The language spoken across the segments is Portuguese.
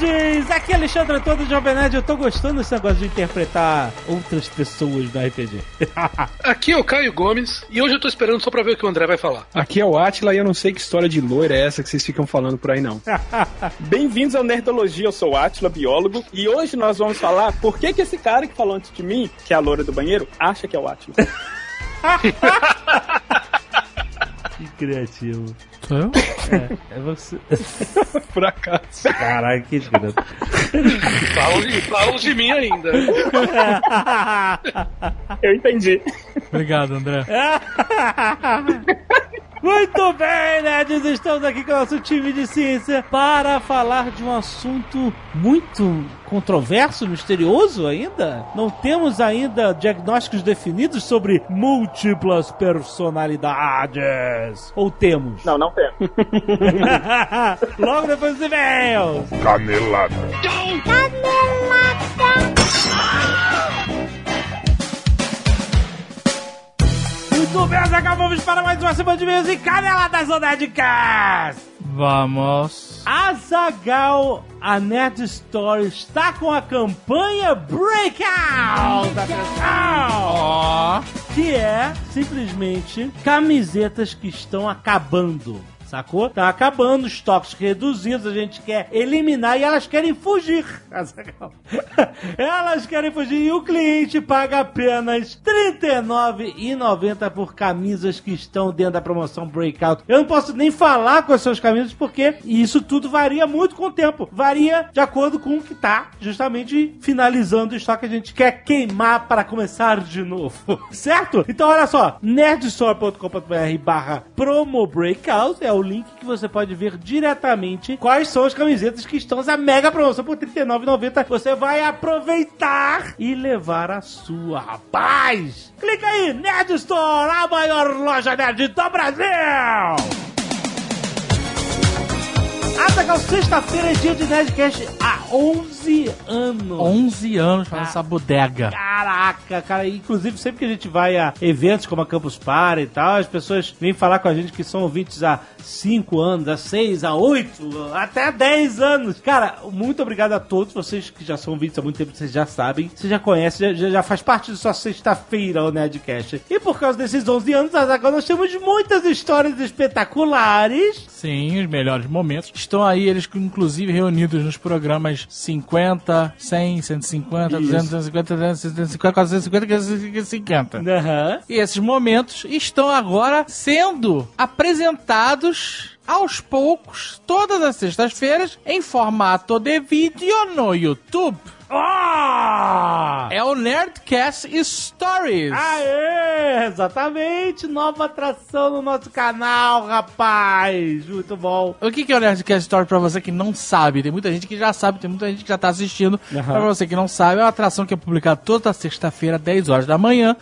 Nerds! Aqui é Alexandre Antônio do Jovem Nerd. Eu tô gostando desse negócio de interpretar outras pessoas no RPG. Aqui é o Caio Gomes e hoje eu tô esperando só pra ver o que o André vai falar. Aqui é o Atila e eu não sei que história de loira é essa que vocês ficam falando por aí, não. Bem-vindos ao Nerdologia, eu sou o Atila, biólogo, e hoje nós vamos falar por que, que esse cara que falou antes de mim, que é a loira do banheiro, acha que é o Atila. que criativo. Sou eu? É, é você. por acaso. Caralho, que desgraça. Falam de, falam de mim ainda. Eu entendi. Obrigado, André. Muito bem, nerds! Estamos aqui com o nosso time de ciência para falar de um assunto muito controverso, misterioso ainda. Não temos ainda diagnósticos definidos sobre múltiplas personalidades. Ou temos? Não, não tem. Logo depois dos e-mails. Canelada. Muito bem, acabamos para mais uma semana de e-mails e caneladas do Nerdcast. Vamos. Azagal, a Nerd Story está com a campanha Breakout! Ó. Que é simplesmente camisetas que estão acabando. Sacou? Tá acabando, estoques reduzidos, a gente quer eliminar e elas querem fugir. Elas querem fugir e o cliente paga apenas R$ 39,90 por camisas que estão dentro da promoção Breakout. Eu não posso nem falar com as suas camisas porque isso tudo varia muito com o tempo. Varia de acordo com o que tá justamente finalizando o estoque que a gente quer queimar para começar de novo. certo? Então olha só, nerdstore.com.br barra promo Breakout é o link que você pode ver diretamente quais são as camisetas que estão nessa mega promoção por R$ 39,90. Você vai aproveitar e levar a sua, rapaz! Clica aí, Nerd Store, a maior loja nerd do Brasil! Azaghal, sexta-feira é dia de Nerdcast há 11 anos. 11 anos fazendo Ah. essa bodega. Caraca, cara, inclusive sempre que a gente vai a eventos como a Campus Party e tal, as pessoas vêm falar com a gente que são ouvintes há 5 anos, há 6, há 8, até há 10 anos. Cara, muito obrigado a todos vocês que já são ouvintes há muito tempo, vocês já sabem, vocês já conhecem, já, já faz parte da sua sexta-feira o Nerdcast. E por causa desses 11 anos, agora nós temos muitas histórias espetaculares. Sim, os melhores momentos. Estão aí eles, inclusive, reunidos nos programas 50, 100, 150, 200, 250, 350, 450, 550. Aham. E esses momentos estão agora sendo apresentados aos poucos, todas as sextas-feiras, em formato de vídeo no YouTube. Ah! É o Nerdcast Stories. Aê! Exatamente! Nova atração no nosso canal, rapaz! Muito bom. O que é o Nerdcast Story pra você que não sabe? Tem muita gente que já sabe, tem muita gente que já tá assistindo. Aham. Pra você que não sabe, é uma atração que é publicada toda sexta-feira, 10 horas da manhã,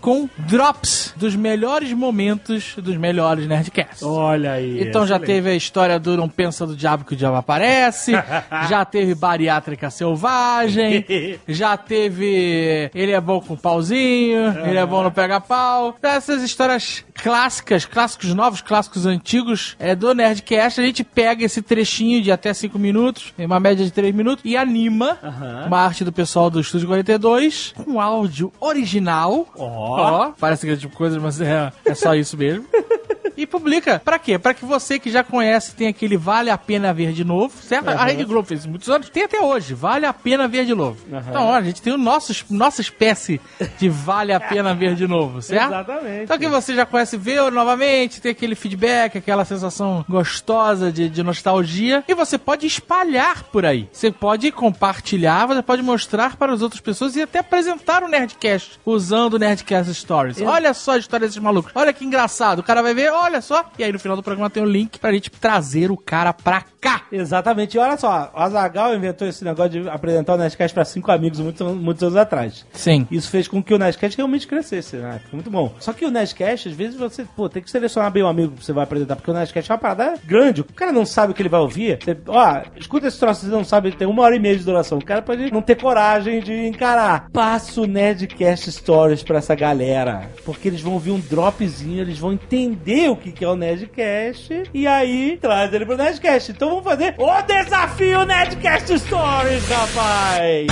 com drops dos melhores momentos dos melhores Nerdcasts. Olha aí. Então já excelente. teve a história do Não Pensa do Diabo que o Diabo aparece, já teve Bariátrica Selvagem, já teve Ele é bom com pauzinho, Ele é bom no pega-pau. Essas histórias clássicas, clássicos novos, clássicos antigos é, do Nerdcast, a gente pega esse trechinho de até 5 minutos, em uma média de 3 minutos, e anima Aham. uma arte do pessoal do Estúdio 42, com áudio original. Ó. parece que é tipo coisa, mas é, é só isso mesmo. E publica. Pra quê? Pra que você que já conhece tem aquele Vale a Pena Ver de Novo, certo? A Rede Globo fez muitos anos. Tem até hoje. Vale a Pena Ver de Novo. Então, ó, a gente tem o nosso, nossa espécie de Vale a Pena Ver de Novo, certo? Exatamente. Então que você já conhece, vê novamente, tem aquele feedback, aquela sensação gostosa de, de nostalgia. E você pode espalhar por aí. Você pode compartilhar, você pode mostrar para as outras pessoas e até apresentar o Nerdcast usando o Nerdcast Stories. Olha só a história desses malucos. Olha que engraçado. O cara vai ver, olha só. E aí no final do programa tem um link pra gente trazer o cara pra cá. Exatamente. E olha só, o Azagal inventou esse negócio de apresentar o Nerdcast pra cinco amigos muitos, muitos anos atrás. Sim. Isso fez com que o Nerdcast realmente crescesse, né? Foi muito bom. Só que o Nerdcast, às vezes, você pô, tem que selecionar bem o amigo que você vai apresentar, porque o Nerdcast é uma parada grande. O cara não sabe o que ele vai ouvir. Você, ó, escuta esse troço, você não sabe, tem uma hora e meia de duração. O cara pode não ter coragem de encarar. Passa o Nerdcast Stories pra essa galera. Porque eles vão ouvir um dropzinho, eles vão entender o que que é o Nerdcast. E aí, traz ele pro Nerdcast. Então vamos fazer o desafio Nerdcast Stories, rapaz!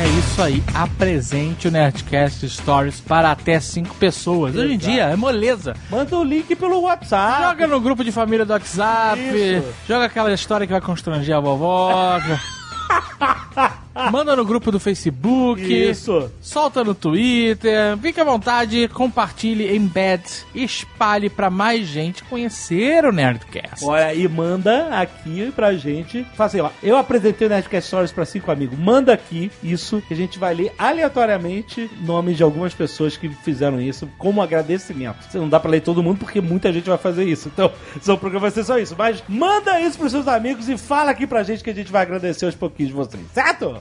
É isso aí. Apresente o Nerdcast Stories para até cinco pessoas. Hoje em dia é moleza. Manda o link pelo WhatsApp. Joga no grupo de família do WhatsApp. Isso. Joga aquela história que vai constranger a vovó. Manda no grupo do Facebook. Isso. Solta no Twitter. Fique à vontade, compartilhe, embed, espalhe pra mais gente conhecer o Nerdcast. Olha, e manda aqui pra gente. Fala assim, ó. Eu apresentei o Nerdcast Stories pra cinco amigos. Manda aqui isso, que a gente vai ler aleatoriamente nomes de algumas pessoas que fizeram isso como agradecimento. Você não dá pra ler todo mundo porque muita gente vai fazer isso. Então, seu programa vai ser só isso. Mas manda isso pros seus amigos e fala aqui pra gente que a gente vai agradecer aos pouquinhos de vocês. Certo?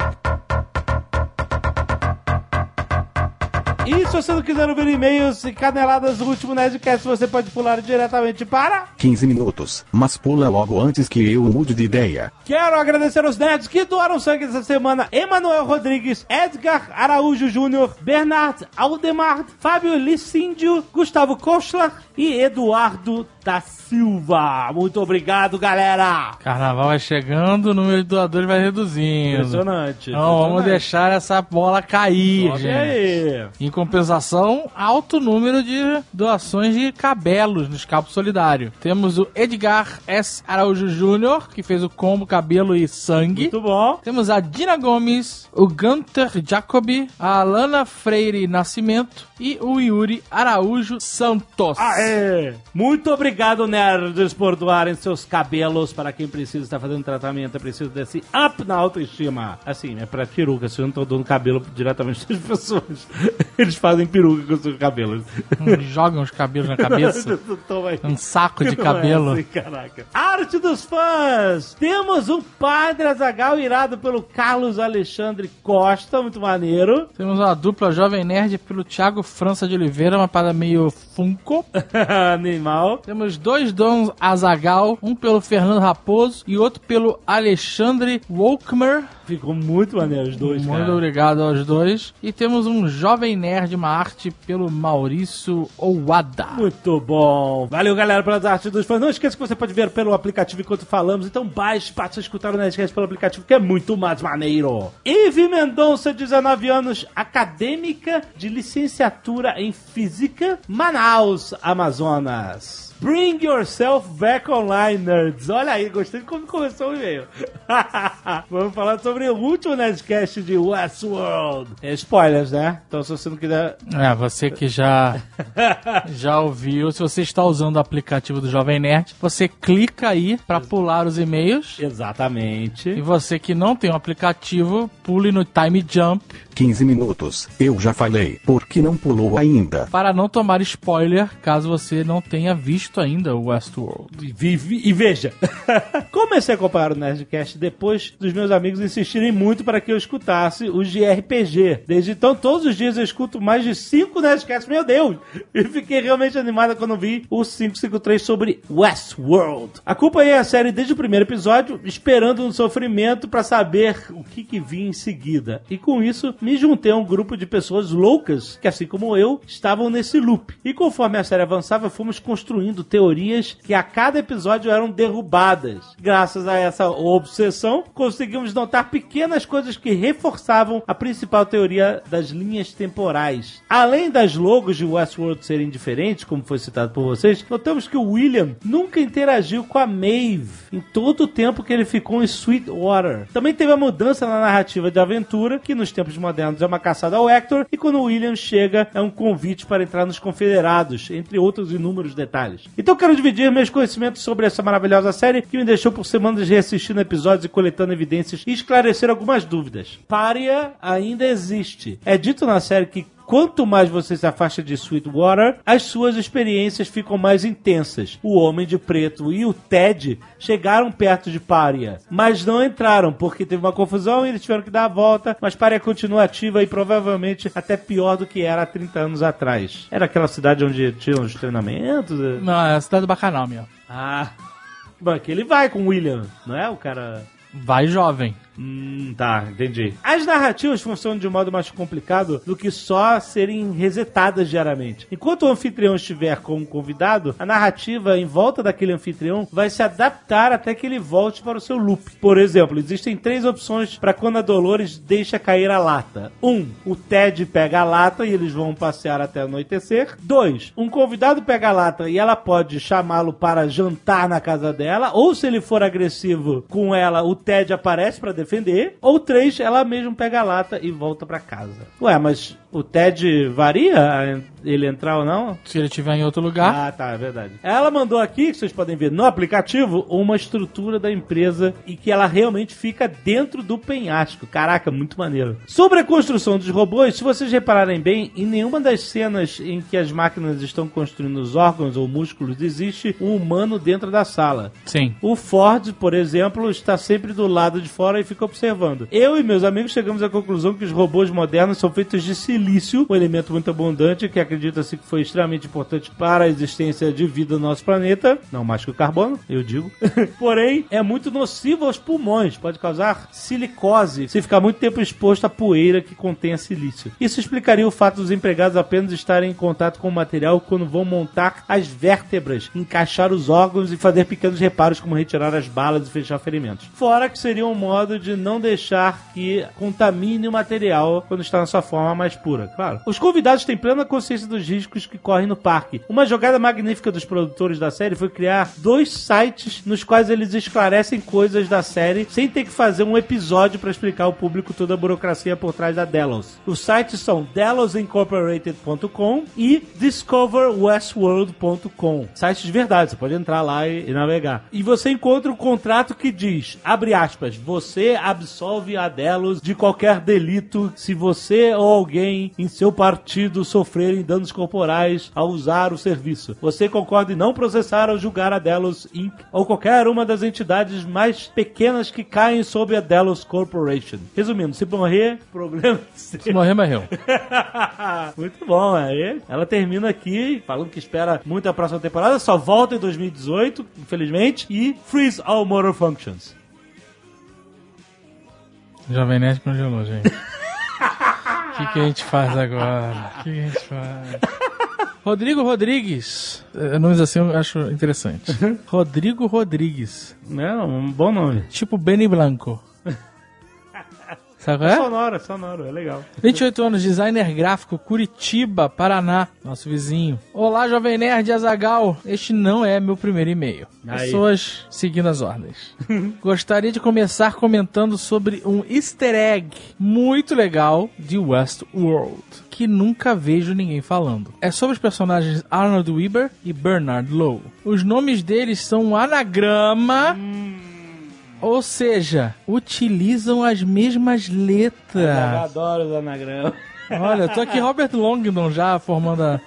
E se você não quiser ouvir e-mails e caneladas do último Nerdcast, você pode pular diretamente para 15 minutos, mas pula logo antes que eu mude de ideia. Quero agradecer aos nerds que doaram sangue essa semana: Emanuel Rodrigues, Edgar Araújo Júnior, Bernard Aldemar, Fábio Licíndio, Gustavo Kochler e Eduardo da Silva. Muito obrigado, galera! Carnaval vai chegando, o número de doadores vai reduzindo. Impressionante. Então vamos impressionante. deixar essa bola cair, Sobe gente. aí. Em compensação, alto número de doações de cabelos no Escapo Solidário. Temos o Edgar S. Araújo Júnior, que fez o combo cabelo e sangue. Muito bom. Temos a Dina Gomes, o Gunter Jacobi, a Alana Freire Nascimento e o Yuri Araújo Santos. Aê! Muito obrigado, nerds, por doarem seus cabelos para quem precisa estar fazendo tratamento, é preciso desse up na autoestima. Assim, é pra peruca, se eu não tô dando cabelo diretamente das pessoas. Eles fazem peruca com seus cabelos. Jogam os cabelos na cabeça. Um saco de é cabelo. assim, caraca. Arte dos fãs! Temos um Padre Azagal irado pelo Carlos Alexandre Costa, muito maneiro. Temos uma dupla Jovem Nerd pelo Thiago França de Oliveira, uma parada meio Funko. Animal. Temos dois dons Azagal, um pelo Fernando Raposo e outro pelo Alexandre Wolkmer. Ficou muito maneiro os dois, Muito cara. obrigado aos dois. E temos um Jovem Nerd, uma arte pelo Maurício Owada. Muito bom. Valeu, galera, pelas artes dos fãs. Não esqueça que você pode ver pelo aplicativo enquanto falamos. Então baixe para você escutar o Nerdcast pelo aplicativo, que é muito mais maneiro. Ivy Mendonça, 19 anos, acadêmica de licenciatura em Física, Manaus, Amazonas. Bring yourself back online, nerds. Olha aí, gostei de como começou o e-mail. Vamos falar sobre o último Nerdcast de Westworld. É, spoilers, né? Então, se você não quiser É, você que já já ouviu, se você está usando o aplicativo do Jovem Nerd, você clica aí para pular os e-mails. Exatamente. E você que não tem o aplicativo, pule no Time Jump 15 minutos, eu já falei, por que não pulou ainda? para não tomar spoiler caso você não tenha visto ainda o Westworld. E, vi- e veja, comecei a acompanhar o Nerdcast depois dos meus amigos insistirem muito para que eu escutasse os de RPG. Desde então, todos os dias eu escuto mais de 5 Nerdcasts, meu Deus! E fiquei realmente animada quando vi o 553 sobre Westworld. Acompanhei a série desde o primeiro episódio, esperando no sofrimento para saber o que, que vinha em seguida. E com isso, me juntei a um grupo de pessoas loucas que, assim como eu, estavam nesse loop. E conforme a série avançava, fomos construindo teorias que a cada episódio eram derrubadas. Graças a essa obsessão, conseguimos notar pequenas coisas que reforçavam a principal teoria das linhas temporais. Além das logos de Westworld serem diferentes, como foi citado por vocês, notamos que o William nunca interagiu com a Maeve em todo o tempo que ele ficou em Sweetwater. Também teve a mudança na narrativa de aventura, que nos tempos modernos é uma caçada ao Hector, e quando o William chega é um convite para entrar nos Confederados, entre outros inúmeros detalhes. Então quero dividir meus conhecimentos sobre essa maravilhosa série que me deixou por semanas reassistindo episódios e coletando evidências e esclarecer algumas dúvidas. Pária ainda existe. É dito na série que quanto mais você se afasta de Sweetwater, as suas experiências ficam mais intensas. O Homem de Preto e o Ted chegaram perto de Pária, mas não entraram porque teve uma confusão e eles tiveram que dar a volta. Mas Pária continua ativa e provavelmente até pior do que era há 30 anos atrás. Era aquela cidade onde tinham os treinamentos? é? Não, é a cidade do Bacanal, meu. Ah. Bom, que ele vai com o William, não é? O cara. Vai jovem. Hum, tá, entendi. As narrativas funcionam de um modo mais complicado do que só serem resetadas diariamente. Enquanto o anfitrião estiver como convidado, a narrativa em volta daquele anfitrião vai se adaptar até que ele volte para o seu loop. Por exemplo, existem três opções para quando a Dolores deixa cair a lata. Um, o Ted pega a lata e eles vão passear até anoitecer. Dois, um convidado pega a lata e ela pode chamá-lo para jantar na casa dela. Ou se ele for agressivo com ela, o Ted aparece para defender. Ou três, ela mesmo pega a lata e volta para casa. Ué, mas o Ted varia ele entrar ou não? Se ele estiver em outro lugar. Ah, tá, é verdade. Ela mandou aqui, que vocês podem ver no aplicativo, uma estrutura da empresa e que ela realmente fica dentro do penhasco. Caraca, muito maneiro. Sobre a construção dos robôs, se vocês repararem bem, em nenhuma das cenas em que as máquinas estão construindo os órgãos ou músculos existe um humano dentro da sala. Sim. O Ford, por exemplo, está sempre do lado de fora e fica observando. Eu e meus amigos chegamos à conclusão que os robôs modernos são feitos de silício, um elemento muito abundante que acredita-se que foi extremamente importante para a existência de vida no nosso planeta. Não mais que o carbono, eu digo. Porém, é muito nocivo aos pulmões. Pode causar silicose se ficar muito tempo exposto à poeira que contém silício. Isso explicaria o fato dos empregados apenas estarem em contato com o material quando vão montar as vértebras, encaixar os órgãos e fazer pequenos reparos como retirar as balas e fechar ferimentos. Fora que seria um modo de não deixar que contamine o material quando está na sua forma mais pura, claro. Os convidados têm plena consciência dos riscos que correm no parque. Uma jogada magnífica dos produtores da série foi criar dois sites nos quais eles esclarecem coisas da série sem ter que fazer um episódio para explicar ao público toda a burocracia por trás da Delos. Os sites são delosincorporated.com e discoverwestworld.com. Sites de verdade, você pode entrar lá e, e navegar. E você encontra um contrato que diz, abre aspas, você absolve a Delos de qualquer delito se você ou alguém em seu partido sofrerem danos corporais ao usar o serviço. Você concorda em não processar ou julgar a Delos Inc. ou qualquer uma das entidades mais pequenas que caem sob a Delos Corporation. Resumindo, se morrer, problema seu. Se morrer, morreu. Muito bom, aí ela termina aqui falando que espera muito a próxima temporada, só volta em 2018, infelizmente, e freeze all motor functions. Jovem Nerd congelou, gente. O que, que a gente faz agora? O que, que a gente faz? Rodrigo Rodrigues. É, Nomes assim eu acho interessante. Rodrigo Rodrigues. É um bom nome. Tipo Benny Blanco. Sabe qual É é? sonoro, é sonoro, é legal. 28 anos, designer gráfico, Curitiba, Paraná, nosso vizinho. Olá, Jovem Nerd Azagal. Este não é meu primeiro e-mail. Aí. Pessoas seguindo as ordens. Gostaria de começar comentando sobre um easter egg muito legal de Westworld. Que nunca vejo ninguém falando. É sobre os personagens Arnold Weber e Bernard Lowe. Os nomes deles são um anagrama. Ou seja, utilizam as mesmas Eu letras. adoro os anagramas. Olha, eu tô aqui Robert Longdon já formando a...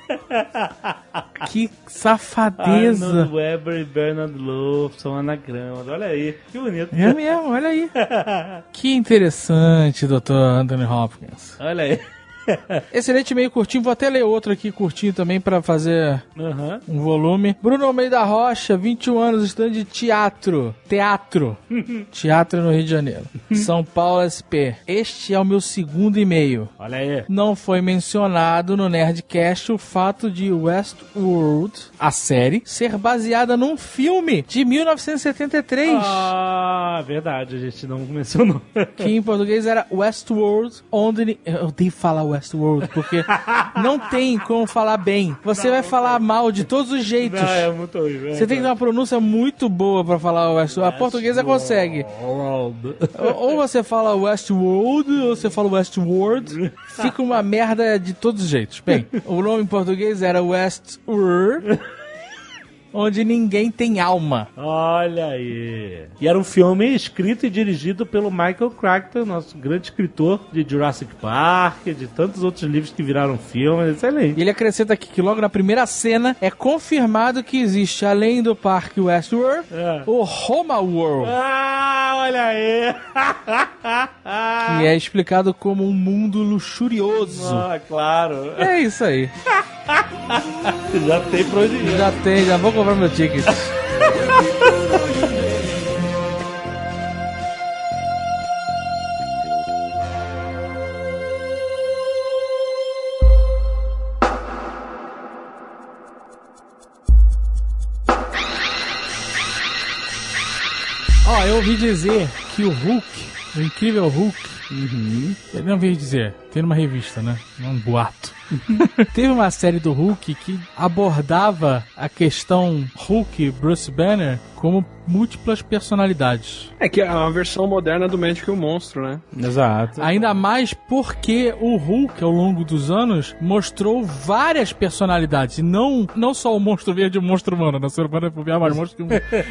Que safadeza. Arnold Weber e Bernard Lowe são anagramas. Olha aí, que bonito. É mesmo, olha aí. Que interessante, Dr. Anthony Hopkins. Olha aí. Excelente meio curtinho, vou até ler outro aqui curtinho também pra fazer Aham. um volume. Bruno Almeida Rocha, 21 anos, estudante de teatro. Teatro. teatro no Rio de Janeiro. São Paulo SP. Este é o meu segundo e-mail. Olha aí. Não foi mencionado no Nerdcast o fato de Westworld, a série, ser baseada num filme de 1973. Ah, verdade, a gente não mencionou. Que em português era Westworld, onde. Eu odeio falar Westworld, porque não tem como falar bem. Você vai falar mal de todos os jeitos. Não, é muito horrível. Você tem que uma pronúncia muito boa pra falar Westworld. A portuguesa consegue. Ou você fala Westworld, ou você fala Westworld. Fica uma merda de todos os jeitos. Bem, o nome em português era Westworld. Onde ninguém tem alma. Olha aí. E era um filme escrito e dirigido pelo Michael Crichton, nosso grande escritor de Jurassic Park, de tantos outros livros que viraram filmes. Excelente. E ele acrescenta aqui que logo na primeira cena é confirmado que existe, além do Parque Westworld, É. o Homa World. Ah, olha aí. Que é explicado como um mundo luxurioso. Ah, claro. É isso aí. Já tem pra onde ir. Já tem, já vou comprar meu ticket. Ó, eu ouvi dizer que o Hulk, o incrível Hulk, eu não ouvi dizer, tem numa revista, né? É um boato. Teve uma série do Hulk que abordava a questão Hulk Bruce Banner como múltiplas personalidades. É que é uma versão moderna do Médico e o Monstro, né? Exato. Ainda mais porque o Hulk, ao longo dos anos, mostrou várias personalidades. E não, não só o monstro verde e o monstro humano, né? Ser humano é mais monstro que um.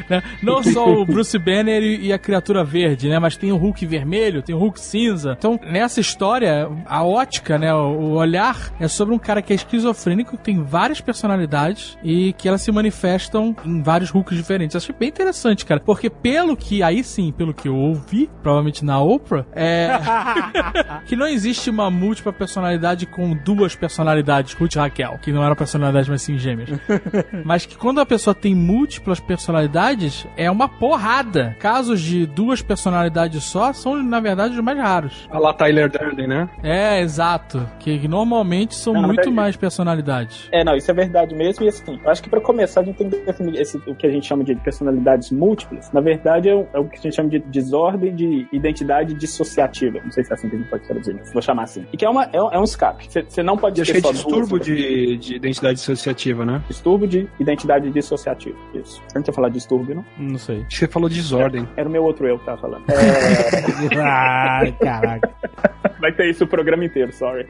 né? Não só o Bruce Banner e, e a criatura verde, né? Mas tem o Hulk vermelho, tem o Hulk cinza. Então, nessa história, a ótica, né? O, o olhar é sobre um cara que é esquizofrênico, que tem várias personalidades e que elas se manifestam em vários Hulks diferentes. Achei bem interessante, cara. Porque pelo que, aí sim, pelo que eu ouvi, provavelmente na Oprah, é. que não existe uma múltipla personalidade com duas personalidades, Ruth e Raquel, que não eram personalidades, mas sim gêmeas. mas que quando a pessoa tem múltiplas personalidades, é uma porrada. Casos de duas personalidades só são, na verdade, os mais raros. A lá Tyler Durden, né? É, exato. Que normalmente são Não, muito verdade- mais personalidades. É, não, isso é verdade mesmo. E assim, eu acho que pra começar a gente tem que definir esse, o que a gente chama de personalidades múltiplas. Na verdade, é o, é o que a gente chama de desordem de identidade dissociativa. Não sei se é assim que a gente pode traduzir, mas vou chamar assim. E que é, uma, é, um- é um escape. Você- Você não pode ter achei só distúrbio duas, de, de identidade dissociativa, né? Distúrbio de identidade dissociativa. Isso. Eu não tinha falado distúrbio, não? Não sei. Acho que você falou desordem. Era o meu outro eu que tava falando. É, Ai, caraca. vai ter isso o programa inteiro, sorry.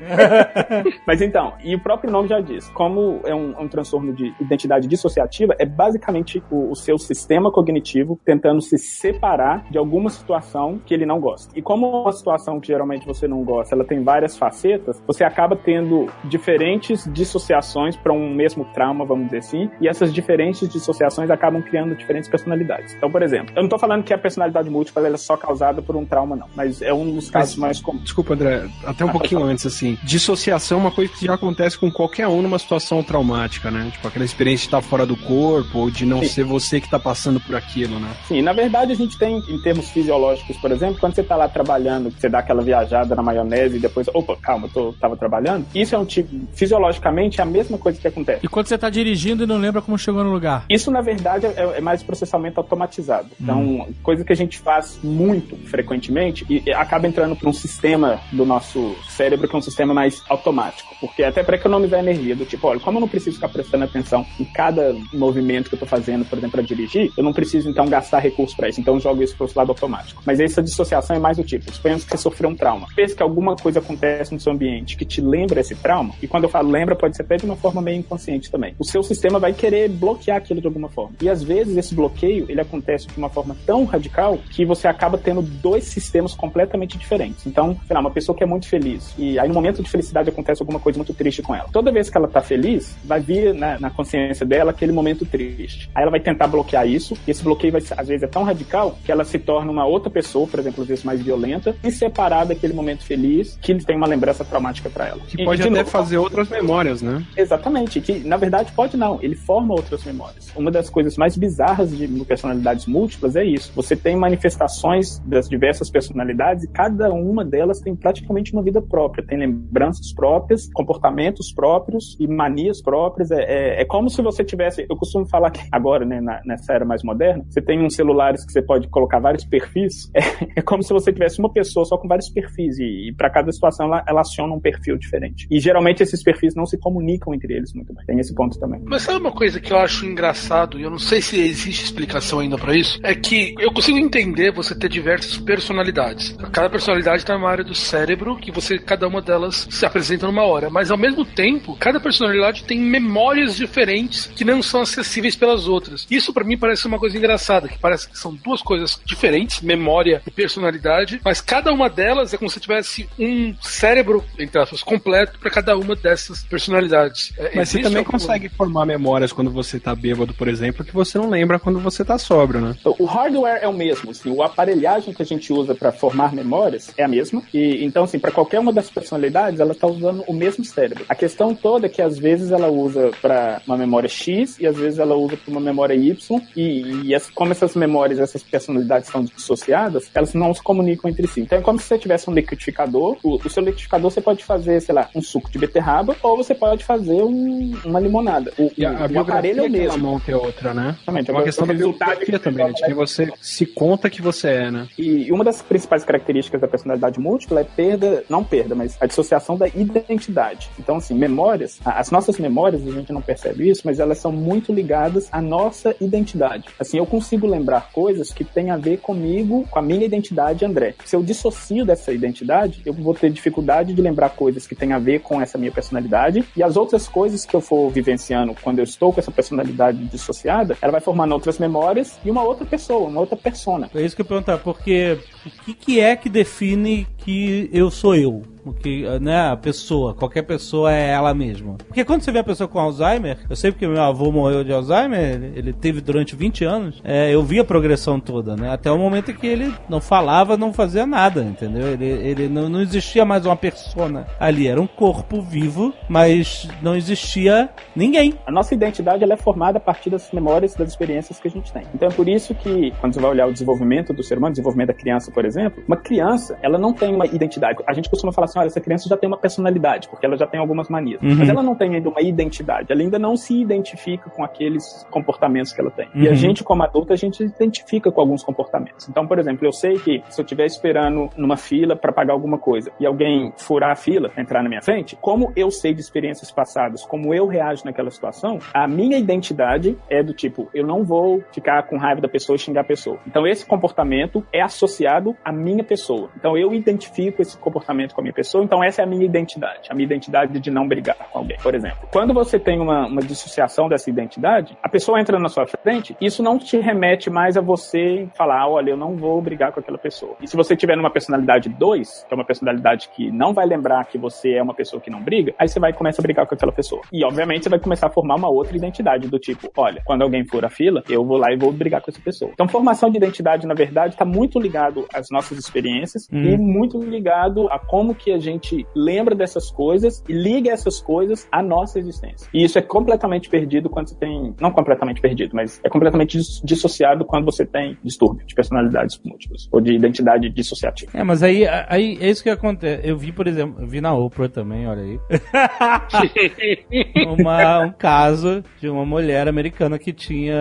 Mas então, e o próprio nome já diz, como é um, é um transtorno de identidade dissociativa, é basicamente o, o seu sistema cognitivo tentando se separar de alguma situação que ele não gosta. E como uma situação que geralmente você não gosta, ela tem várias facetas, você acaba tendo diferentes dissociações para um mesmo trauma, vamos dizer assim, e essas diferentes dissociações acabam criando diferentes personalidades. Então, por exemplo, eu não tô falando que a personalidade múltipla é só causada por um trauma, não, mas é um dos casos mais comuns. Desculpa, André, até um pouquinho antes, assim. Dissociação é uma coisa que já acontece com qualquer um numa situação traumática, né? Tipo, aquela experiência de estar fora do corpo, ou de não Sim. ser você que tá passando por aquilo, né? Sim, na verdade a gente tem, em termos fisiológicos, por exemplo, quando você tá lá trabalhando, você dá aquela viajada na maionese e depois, opa, calma, eu tô, tava trabalhando. Isso é um tipo, fisiologicamente, é a mesma coisa que acontece. E quando você tá dirigindo e não lembra como chegou no lugar? Isso, na verdade, é, é mais processamento automatizado. Então, coisa que a gente faz muito frequentemente e, e acaba entrando para um sistema do nosso cérebro que é um sistema mais automático. Porque até para economizar energia, do tipo, olha, como eu não preciso ficar prestando atenção em cada movimento que eu tô fazendo, por exemplo, para dirigir, eu não preciso, então, gastar recursos para isso. Então, eu jogo isso para o lado automático. Mas essa dissociação é mais do tipo, suponhamos que você sofreu um trauma. Pensa que alguma coisa acontece no seu ambiente que te lembra esse trauma, e quando eu falo lembra, pode ser até de uma forma meio inconsciente também. O seu sistema vai querer bloquear aquilo de alguma forma. E às vezes esse bloqueio, ele acontece de uma forma tão radical que você acaba tendo dois sistemas completamente diferentes. Então, sei lá, uma pessoa que é muito feliz, e aí no momento de felicidade acontece alguma coisa muito triste com ela. Toda vez que ela tá feliz, vai vir na, na consciência dela aquele momento triste. Aí ela vai tentar bloquear isso, e esse bloqueio vai, às vezes é tão radical que ela se torna uma outra pessoa, por exemplo, às vezes mais violenta, e separar daquele momento feliz que tem uma lembrança traumática para ela. Que E, pode de até novo, fazer outras memórias, né? Exatamente, que na verdade pode não, ele forma outras memórias. Uma das coisas mais bizarras de personalidades múltiplas é isso. Você tem manifestações das diversas personalidades e cada uma delas tem praticamente uma vida própria, tem lembranças próprias, comportamentos próprios e manias próprias. É, é, é como se você tivesse, eu costumo falar que agora, né, na- nessa era mais moderna, você tem uns celulares que você pode colocar vários perfis. É, é como se você tivesse uma pessoa só com vários perfis e, e para cada situação ela, ela aciona um perfil diferente. E geralmente esses perfis não se comunicam entre eles muito bem. Tem esse ponto também. Mas sabe uma coisa que eu acho engraçado, e eu não sei se existe explicação ainda pra isso, é que eu consigo entender você ter diversas personalidades. Cada personalidade tá numa área do cérebro cérebro que você, cada uma delas se apresenta numa hora. Mas ao mesmo tempo, cada personalidade tem memórias diferentes que não são acessíveis pelas outras. Isso para mim parece uma coisa engraçada, que parece que são duas coisas diferentes, memória e personalidade, mas cada uma delas é como se tivesse um cérebro, entre aspas, completo para cada uma dessas personalidades. É, Mas você também algum- consegue formar memórias quando você tá bêbado, por exemplo, que você não lembra quando você tá sóbrio, né? O hardware é o mesmo, assim, o aparelhagem que a gente usa para formar memórias é a mesma. E então, assim, para qualquer uma das personalidades, ela está usando o mesmo cérebro. A questão toda é que às vezes ela usa para uma memória X e às vezes ela usa para uma memória Y. E, e essa- como essas memórias, essas personalidades estão dissociadas, elas não se comunicam entre si. Então é como se você tivesse um liquidificador. O, o seu liquidificador você pode fazer, sei lá, um suco de beterraba ou você pode fazer um- uma limonada. O, E a, o, aparelho é o que mesmo. monta é outra, né? Exatamente, É uma questão da resultado biografia que também, né? De quem você se conta que você é, né? E uma das principais características da personalidade múltipla é perda, não perda, mas a dissociação da identidade. Então, assim, memórias, as nossas memórias, a gente não percebe isso, mas elas são muito ligadas à nossa identidade. Assim, eu consigo lembrar coisas que têm a ver comigo, com a minha identidade, André. Se eu dissocio dessa identidade, eu vou ter dificuldade de lembrar coisas que têm a ver com essa minha personalidade e as outras coisas que eu for vivenciando quando eu estou com essa personalidade dissociada, ela vai formando outras memórias e uma outra pessoa, uma outra persona. É isso que eu ia perguntar, porque o que, que é que define que eu sou eu? O que, né, a pessoa, qualquer pessoa é ela mesma. Porque quando você vê a pessoa com Alzheimer, eu sei porque meu avô morreu de Alzheimer, ele, teve durante 20 anos, é, eu vi a progressão toda, né? Até o momento em que ele não falava, não fazia nada, entendeu? Ele, ele não, não existia mais uma persona ali, era um corpo vivo, mas não existia ninguém. A nossa identidade ela é formada a partir das memórias, das experiências que a gente tem. Então é por isso que, quando você vai olhar o desenvolvimento do ser humano, desenvolvimento da criança, por exemplo, uma criança, ela não tem uma identidade. A gente costuma falar assim, olha, essa criança já tem uma personalidade, porque ela já tem algumas manias. Uhum. Mas ela não tem ainda uma identidade. Ela ainda não se identifica com aqueles comportamentos que ela tem. E a Uhum. gente, como adulto, a gente se identifica com alguns comportamentos. Então, por exemplo, eu sei que se eu estiver esperando numa fila para pagar alguma coisa e alguém furar a fila, entrar na minha frente, como eu sei de experiências passadas, como eu reajo naquela situação, a minha identidade é do tipo, eu não vou ficar com raiva da pessoa e xingar a pessoa. Então, esse comportamento é associado à minha pessoa. Então, eu identifico esse comportamento com a minha pessoa, então essa é a minha identidade, a minha identidade de não brigar com alguém, por exemplo. Quando você tem uma, uma dissociação dessa identidade, a pessoa entra na sua frente, isso não te remete mais a você falar, olha, eu não vou brigar com aquela pessoa. E se você tiver numa personalidade 2, que é uma personalidade que não vai lembrar que você é uma pessoa que não briga, aí você vai começar a brigar com aquela pessoa. E obviamente você vai começar a formar uma outra identidade do tipo, olha, quando alguém for a fila, eu vou lá e vou brigar com essa pessoa. Então, formação de identidade, na verdade, está muito ligado às nossas experiências Hum. e muito ligado a como que a gente lembra dessas coisas e liga essas coisas à nossa existência. E isso é completamente perdido quando você tem, não completamente perdido, mas é completamente dis- dissociado quando você tem distúrbio de personalidades múltiplas ou de identidade dissociativa. É, mas aí, aí é isso que acontece. Eu vi, por exemplo, eu vi na Oprah também, olha aí. uma, um caso de uma mulher americana que tinha.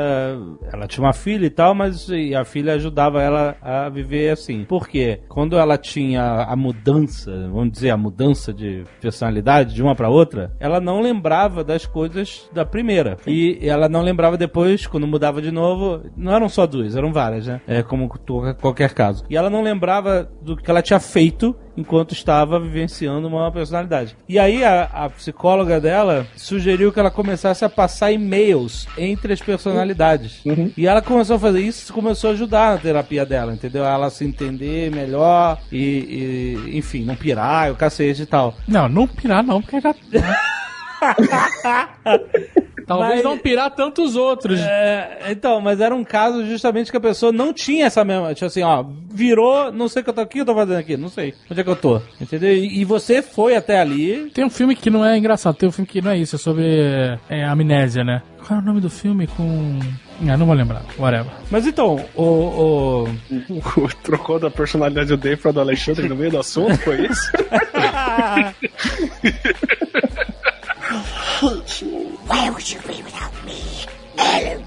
Ela tinha uma filha e tal, mas e a filha ajudava ela a viver assim. Por quê? Quando ela tinha a mudança, vamos dizer, a mudança de personalidade de uma pra outra, ela não lembrava das coisas da primeira. E ela não lembrava depois, quando mudava de novo. Não eram só duas, eram várias, né? É como qualquer caso. E ela não lembrava do que ela tinha feito enquanto estava vivenciando uma personalidade. E aí a, a psicóloga dela sugeriu que ela começasse a passar e-mails entre as personalidades. E ela começou a fazer isso, começou a ajudar na terapia dela, entendeu? Ela se entender melhor e, e, enfim, não pirar, o cacete e tal. Não, não pirar não, porque já. Talvez Mas- não pirar tantos outros. É, então, mas era um caso justamente que a pessoa não tinha essa mesma. Tipo assim, ó, virou, não sei o que eu tô aqui, eu tô fazendo aqui, não sei. Onde é que eu tô? Entendeu? E, e você foi até ali. Tem um filme que não é engraçado, tem um filme que não é isso, é sobre é, amnésia, né? Qual é o nome do filme com. Ah, não vou lembrar, whatever. Mas então, o. o... Trocou da personalidade do Dave pra do Alexandre no meio do assunto, foi isso? I hate you. Where would you be without me? Ellen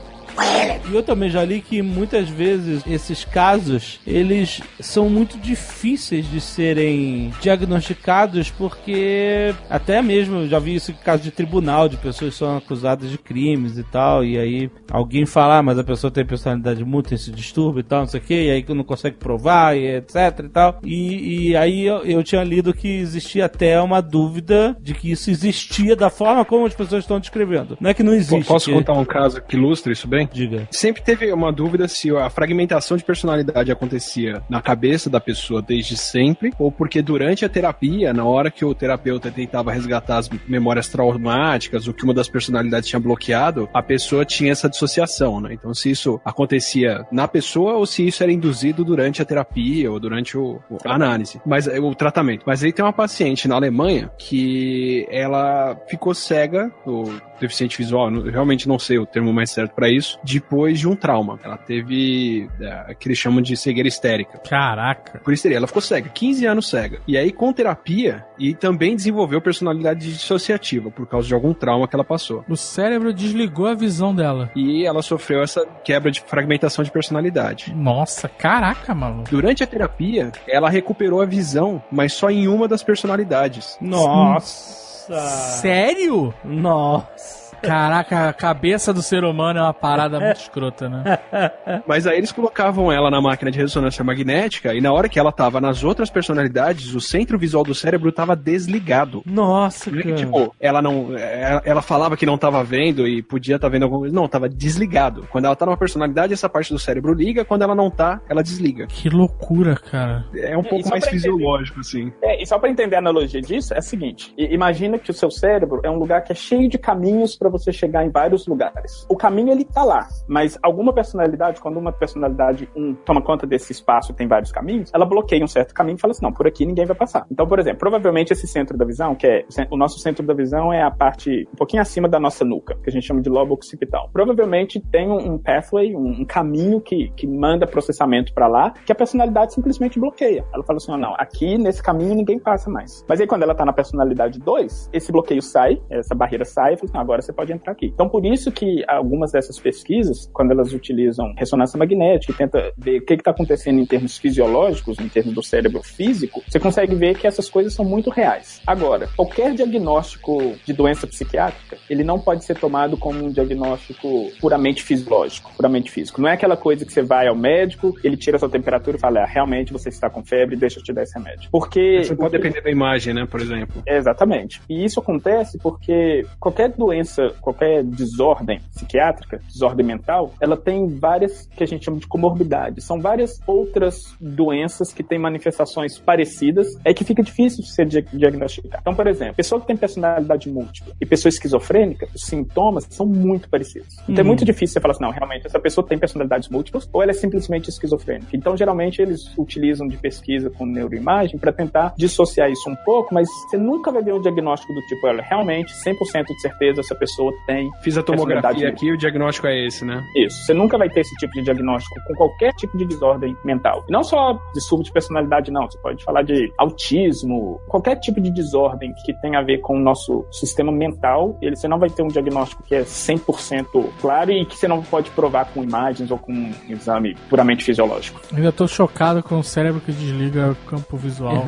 E eu também já li que muitas vezes esses casos, eles são muito difíceis de serem diagnosticados porque até mesmo já vi isso em caso de tribunal, de pessoas que são acusadas de crimes e tal, e aí alguém fala, ah, mas a pessoa tem personalidade múltipla, esse distúrbio e tal, não sei o que, e aí que não consegue provar, e etc e tal. E, e aí eu, eu tinha lido que existia até uma dúvida de que isso existia da forma como as pessoas estão descrevendo. Não é que não existe. Posso que... contar um caso que ilustra isso bem? Diga. Sempre teve uma dúvida se a fragmentação de personalidade acontecia na cabeça da pessoa desde sempre, ou porque durante a terapia, na hora que o terapeuta tentava resgatar as memórias traumáticas, o que uma das personalidades tinha bloqueado, a pessoa tinha essa dissociação, né? Então, se isso acontecia na pessoa ou se isso era induzido durante a terapia ou durante o, a análise, mas o tratamento. Mas aí tem uma paciente na Alemanha que ela ficou cega, o deficiente visual, eu realmente não sei o termo mais certo para isso, depois de um trauma. Ela teve é, que eles chamam de cegueira histérica. Caraca. Por histeria, ela ficou cega, 15 anos cega. E aí, com terapia, e também desenvolveu personalidade dissociativa por causa de algum trauma que ela passou. O cérebro desligou a visão dela. E ela sofreu essa quebra de fragmentação de personalidade. Nossa, caraca, mano. Durante a terapia, ela recuperou a visão, mas só em uma das personalidades. Nossa! Sério? Nossa! Caraca, a cabeça do ser humano é uma parada muito escrota, né? Mas aí eles colocavam ela na máquina de ressonância magnética e na hora que ela tava nas outras personalidades, o centro visual do cérebro tava desligado. Nossa, Não que, cara. tipo, ela não. Ela, ela falava que não tava vendo e podia estar vendo alguma coisa. Não, tava desligado. Quando ela tá numa personalidade, essa parte do cérebro liga, quando ela não tá, ela desliga. Que loucura, cara. É um E pouco mais pra entender- fisiológico, assim. É, e só para entender a analogia disso, é o seguinte: imagina que o seu cérebro é um lugar que é cheio de caminhos para você chegar em vários lugares. O caminho ele tá lá, mas alguma personalidade, quando uma personalidade um, toma conta desse espaço tem vários caminhos, ela bloqueia um certo caminho e fala assim: não, por aqui ninguém vai passar. Então, por exemplo, provavelmente esse centro da visão, que é o nosso centro da visão é a parte um pouquinho acima da nossa nuca, que a gente chama de lobo occipital. Provavelmente tem um, um pathway, um, um caminho que, que manda processamento para lá, que a personalidade simplesmente bloqueia. Ela fala assim: ó, não, aqui nesse caminho ninguém passa mais. Mas aí quando ela tá na personalidade 2, esse bloqueio sai, essa barreira sai, e fala assim, "Não, agora você pode entrar aqui. Então por isso que algumas dessas pesquisas, quando elas utilizam ressonância magnética e tenta ver o que está acontecendo em termos fisiológicos, em termos do cérebro físico, você consegue ver que essas coisas são muito reais. Agora, qualquer diagnóstico de doença psiquiátrica, ele não pode ser tomado como um diagnóstico puramente fisiológico, puramente físico. Não é aquela coisa que você vai ao médico, ele tira a sua temperatura e fala, ah, realmente você está com febre, deixa eu te dar esse remédio. Porque... Você pode depender da imagem, né, por exemplo. É, Exatamente. E isso acontece porque qualquer doença, qualquer desordem psiquiátrica, desordem mental, ela tem várias que a gente chama de comorbidades. São várias outras doenças que têm manifestações parecidas, é que fica difícil de ser dia- diagnosticar. Então, por exemplo, pessoa que tem personalidade múltipla e pessoa esquizofrênica, os sintomas são muito parecidos. Então é muito difícil você falar assim, não, realmente essa pessoa tem personalidades múltiplas ou ela é simplesmente esquizofrênica. Então, geralmente eles utilizam de pesquisa com neuroimagem para tentar dissociar isso um pouco, mas você nunca vai ver um diagnóstico do tipo, olha, realmente 100% de certeza essa pessoa tem Fiz a tomografia aqui e o diagnóstico é esse, né? isso. Você nunca vai ter esse tipo de diagnóstico com qualquer tipo de desordem mental. E não só distúrbio de personalidade, não. Você pode falar de autismo, qualquer tipo de desordem que tem a ver com o nosso sistema mental. Ele, você não vai ter um diagnóstico que é 100% claro e que você não pode provar com imagens ou com um exame puramente fisiológico. Ainda tô chocado com o cérebro que desliga o campo visual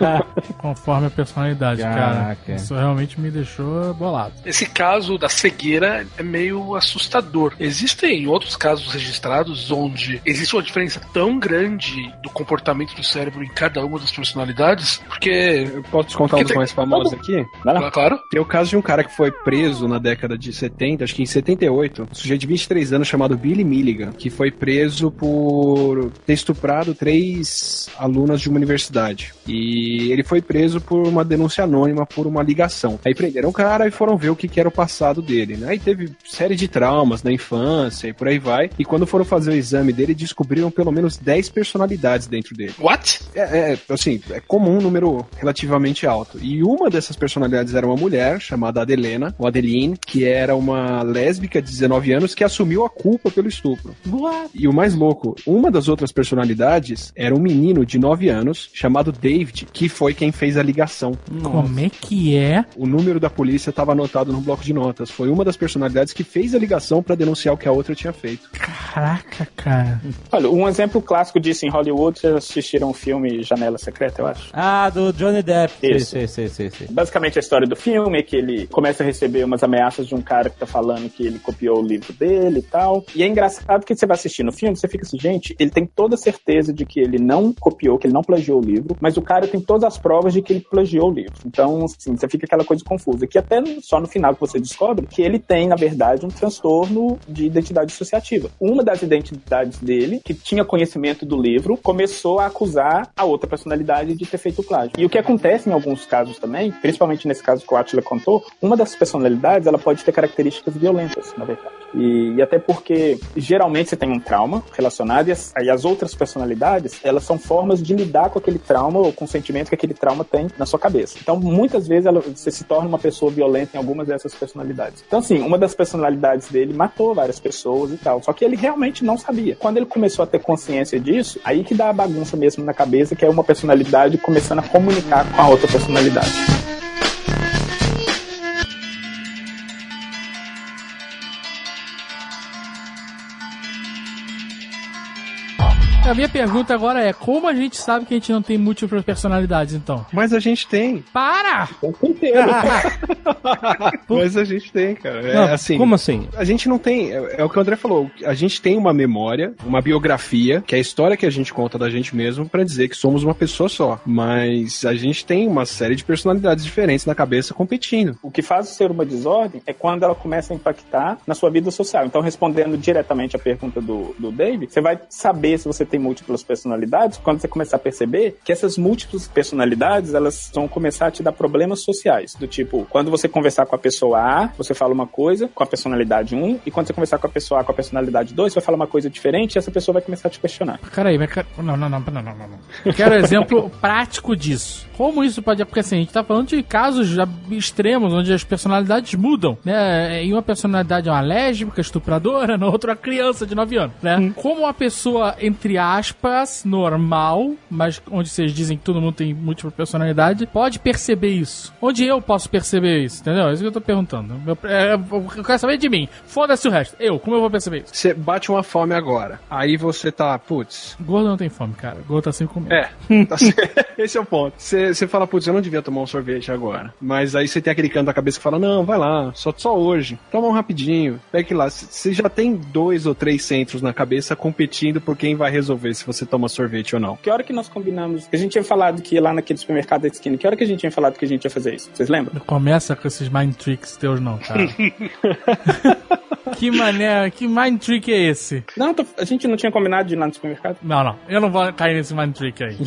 conforme a personalidade, cara. Caraca. Isso realmente me deixou bolado. Esse caso da cegueira é meio assustador. Existem outros casos registrados onde existe uma diferença tão grande do comportamento do cérebro em cada uma das personalidades, porque, Eu posso te contar um dos tem- mais famosos aqui? Vai lá. claro, Tem o caso de um cara que foi preso na década de 70, acho que em 78, um sujeito de 23 anos chamado Billy Milligan, que foi preso por ter estuprado três alunas de uma universidade. E ele foi preso por uma denúncia anônima por uma ligação. Aí prenderam o cara e foram ver o que, que era o passado dele, né? Aí teve série de traumas na infância e por aí vai. E quando foram fazer o exame dele, descobriram pelo menos 10 personalidades dentro dele. what? É, é, assim, é comum um número relativamente alto. E uma dessas personalidades era uma mulher chamada Adelena, ou Adeline, que era uma lésbica de 19 anos que assumiu a culpa pelo estupro. What? E o mais louco, uma das outras personalidades era um menino de 9 anos chamado David, que foi quem fez a ligação. Como é que é? O número da polícia estava anotado no bloco de notas. Foi uma das personalidades que fez a ligação pra denunciar o que a outra tinha feito. Caraca, cara. Olha, um exemplo clássico disso em Hollywood, vocês assistiram o filme Janela Secreta, eu acho. Ah, do Johnny Depp. Isso. Sei, sei, sei, sei. Basicamente a história do filme é que ele começa a receber umas ameaças de um cara que tá falando que ele copiou o livro dele e tal. E é engraçado que você vai assistir no filme, você fica assim, gente, ele tem toda a certeza de que ele não copiou, que ele não plagiou o livro, mas o cara tem todas as provas de que ele plagiou o livro. Então, assim, você fica aquela coisa confusa. Que até só no final que você descobre que ele tem, na verdade, um transtorno de identidade dissociativa. Uma das identidades dele, que tinha conhecimento do livro, começou a acusar a outra personalidade de ter feito o plágio. E o que acontece em alguns casos também, principalmente nesse caso que o Attila contou, uma das personalidades, ela pode ter características violentas, na verdade. E, e até porque, geralmente, você tem um trauma relacionado e as, aí as outras personalidades, elas são formas de lidar com aquele trauma ou com o sentimento que aquele trauma tem na sua cabeça. Então, muitas vezes, ela, você se torna uma pessoa violenta em algumas dessas personalidades. Então, assim, uma das personalidades dele matou várias pessoas e tal. Só que ele realmente não sabia. Quando ele começou a ter consciência disso, aí que dá a bagunça mesmo na cabeça, que é uma personalidade começando a comunicar com a outra personalidade. A minha pergunta agora é: como a gente sabe que a gente não tem múltiplas personalidades, então? Mas a gente tem. Para! O tempo inteiro. Mas a gente tem, cara. É, Não, assim, como assim? A gente não tem. É, é o que o André falou. A gente tem uma memória, uma biografia, que é a história que a gente conta da gente mesmo pra dizer que somos uma pessoa só. Mas a gente tem uma série de personalidades diferentes na cabeça competindo. O que faz ser uma desordem é quando ela começa a impactar na sua vida social. Então, respondendo diretamente a pergunta do, do Dave, você vai saber se você tem múltiplas personalidades quando você começar a perceber que essas múltiplas personalidades, elas vão começar a te dar problemas sociais. Do tipo, quando você conversar com a pessoa A, você fala uma coisa com a personalidade 1, e quando você conversar com a pessoa A com a personalidade 2, você vai falar uma coisa diferente e essa pessoa vai começar a te questionar. Peraí, mas. ca- Não, não, não, não, não, não, quero exemplo prático disso. Como isso pode. Porque assim, a gente tá falando de casos extremos, onde as personalidades mudam, né? E uma personalidade é uma lésbica, estupradora, na outra uma criança de 9 anos, né? Como uma pessoa, entre aspas, normal, mas onde vocês dizem que todo mundo tem múltipla personalidade, pode perceber isso? Onde eu posso perceber isso? Entendeu? É isso que eu tô perguntando. Eu, é, eu quero saber de mim. Foda-se o resto. Eu, como eu vou perceber isso? Você bate uma fome agora. Aí você tá, putz. Gordo não tem fome, cara. Gordo tá sempre comendo. É, tá certo. esse é o ponto. Você você fala, putz, eu não devia tomar um sorvete agora. Mas aí você tem aquele canto da cabeça que fala, não, vai lá, só, só hoje. Toma um rapidinho. Pega lá. Você já tem dois ou três centros na cabeça competindo por quem vai resolver se você toma sorvete ou não. Que hora que nós combinamos? A gente tinha falado que ia lá naquele supermercado da esquina. Que hora que a gente tinha falado que a gente ia fazer isso? Vocês lembram? Não começa com esses mind tricks teus, não, cara. que mané, que mind trick é esse? Não, tô- a gente não tinha combinado de ir lá no supermercado? Não, não, eu não vou cair nesse mind trick aí.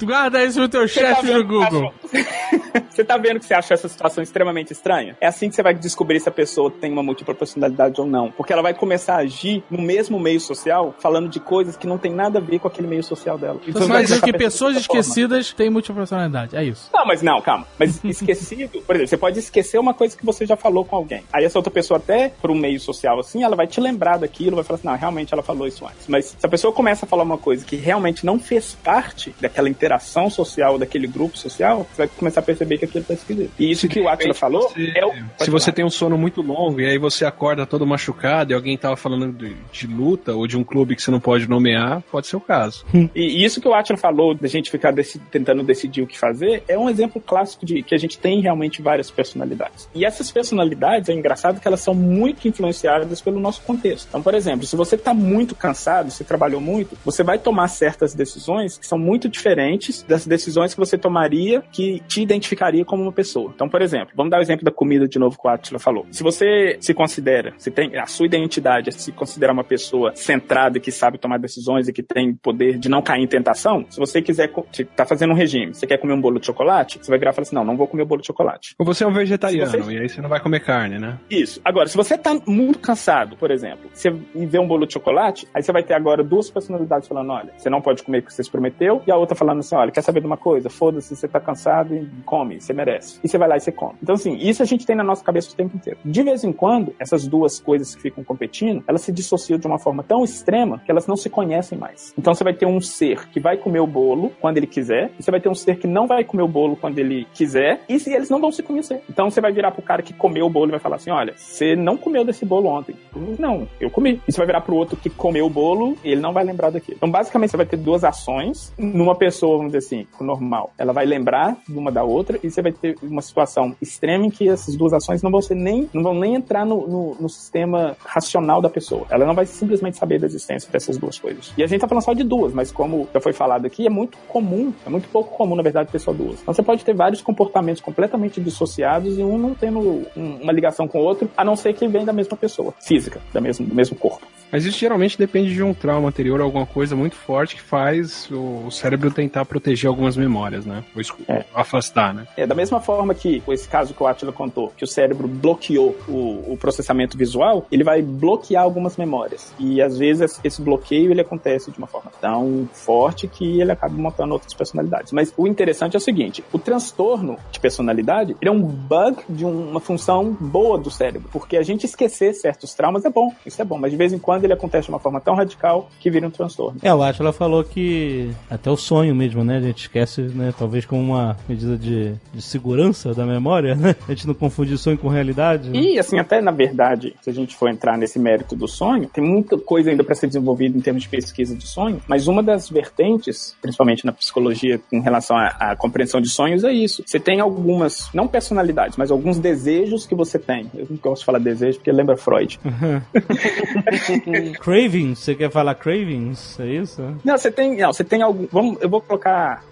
tu guarda isso no teu chat do Google. Você tá vendo que você acha essa situação extremamente estranha? É assim que você vai descobrir se a pessoa tem uma múltipla personalidade ou não. Porque ela vai começar a agir no mesmo meio social, falando de coisas que não tem nada a ver com aquele meio social dela. E você vai Mas dizer começar que pessoas dessa forma. esquecidas têm múltipla personalidade, é isso. Não, mas não, calma. Mas esquecido, por exemplo, você pode esquecer uma coisa que você já falou com alguém. Aí essa outra pessoa, até por um meio social assim, ela vai te lembrar daquilo, vai falar assim, não, realmente ela falou isso antes. Mas se a pessoa começa a falar uma coisa que realmente não fez parte daquela interação social, daquele grupo social, você vai começar a perceber que aquilo tá esquisito. E isso que o Atila falou Você- é o. se pode você falar. tem um sono muito longo e aí você acorda todo machucado e alguém tava falando de, de luta ou de um clube que você não pode nomear, pode ser o caso. E isso que o Atila falou, da gente ficar deci- tentando decidir o que fazer, é um exemplo clássico de que a gente tem realmente várias personalidades. E essas personalidades, é engraçado que elas são muito influenciadas pelo nosso contexto. Então, por exemplo, se você está muito cansado, você trabalhou muito, você vai tomar certas decisões que são muito diferentes das decisões que você tomaria que te identificaria como uma pessoa. Então, por exemplo, vamos dar o exemplo da comida de novo que o Atila falou. Se você se considera, se tem a sua identidade, é se considerar uma pessoa centrada que sabe tomar decisões e que tem poder de não cair em tentação, se você quiser, se tá fazendo um regime, você quer comer um bolo de chocolate, você vai virar e falar assim, não, não vou comer o bolo de chocolate. Ou você é um vegetariano você- e aí você não vai comer carne, né? Isso. Agora, se você tá muito cansado, por exemplo, você vê um bolo de chocolate, aí você vai ter agora duas personalidades falando, olha, você não pode comer o que você se prometeu, e a outra falando assim, olha, quer saber de uma coisa? Foda-se, você tá cansado e come, você merece. E você vai lá e você come. Então, assim, isso a gente tem na nossa cabeça o tempo inteiro. De vez em quando, essas duas coisas que ficam competindo, elas se dissociam de uma forma tão extrema que elas não se conhecem mais. Então, você vai ter um ser que vai comer o bolo quando ele quiser, e você vai ter um ser que não vai comer o bolo quando ele quiser, e se eles não vão se conhecer. Então, você vai virar pro cara que comeu o bolo e vai falar assim: olha, você não comeu desse bolo ontem. Não, eu comi. E você vai virar pro outro que comeu o bolo e ele não vai lembrar daquilo. Então, basicamente, você vai ter duas ações numa pessoa, vamos dizer assim, normal. Ela vai lembrar de uma da outra e você vai ter uma situação extrema em que essas duas ações não vão ser nem, não vão nem entrar no, no, no sistema racional da pessoa. Ela não vai simplesmente saber da existência dessas duas coisas. E a gente tá falando só de duas, mas como já foi falado aqui, é muito comum, é muito pouco comum, na verdade, ter só duas. Então você pode ter vários comportamentos completamente dissociados e um não tendo um, uma ligação com o outro, a não ser que vem da mesma pessoa, física, da mesmo, do mesmo corpo. Mas isso geralmente depende de um trauma anterior, alguma coisa muito forte que faz o cérebro tentar proteger algumas memórias, né? Ou é. afastar, né? É, da mesma forma que esse caso que o Attila contou, que o cérebro bloqueou o, o, processamento visual, ele vai bloquear algumas memórias. E às vezes esse bloqueio ele acontece de uma forma tão forte que ele acaba montando outras personalidades. Mas o interessante é o seguinte: o transtorno de personalidade ele é um bug de uma função boa do cérebro, porque a gente esquecer certos traumas é bom, isso é bom, mas de vez em quando ele acontece de uma forma tão radical que vira um transtorno. É, o Atila falou que até o sonho mesmo, né? A gente esquece, né? Talvez com uma medida de, de segurança da memória, né? A gente não confundir sonho com realidade. Né? E assim, até na verdade, se a gente for entrar nesse mérito do sonho, tem muita coisa ainda para ser desenvolvida em termos de pesquisa de sonho, mas uma das vertentes, principalmente na psicologia, em relação à, à compreensão de sonhos, é isso. Você tem algumas, não personalidades, mas alguns desejos que você tem. Eu não gosto de falar desejo porque lembra Freud. Uhum. cravings, você quer falar cravings? É isso? Não, você tem, não, você tem algum, vamos, eu vou colocar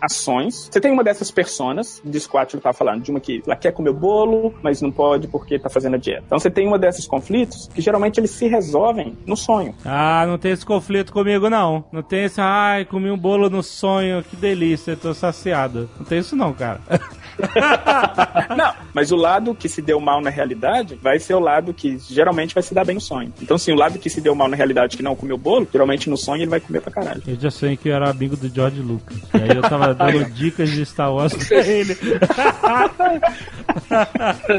ações. Você tem uma dessas personas, de Squat ele tá falando, de uma que ela quer comer bolo, mas não pode porque tá fazendo a dieta. Então você tem uma desses conflitos que geralmente eles se resolvem no sonho. Ah, não tem esse conflito comigo não. Não tem esse, ai, comi um bolo no sonho, que delícia, tô saciado. Não tem isso não, cara. não, mas o lado que se deu mal na realidade vai ser o lado que geralmente vai se dar bem no sonho. Então, sim, o lado que se deu mal na realidade que não comeu bolo, geralmente no sonho ele vai comer pra caralho. Eu já sei que eu era amigo do George Lucas. E aí eu tava dando dicas de Star Wars pra ele.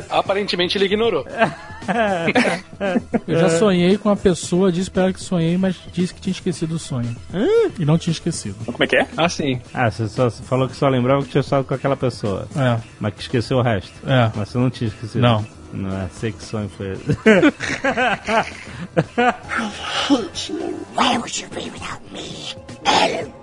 Aparentemente ele ignorou. Eu já sonhei com uma pessoa, disse pra ela que sonhei, mas disse que tinha esquecido o sonho. E não tinha esquecido. Como é que é? Ah, sim. Ah, você só você falou que só lembrava que tinha estado com aquela pessoa. É. Mas que esqueceu o resto. É. Mas você não tinha esquecido. Não. Não é, sei que sonho foi esse.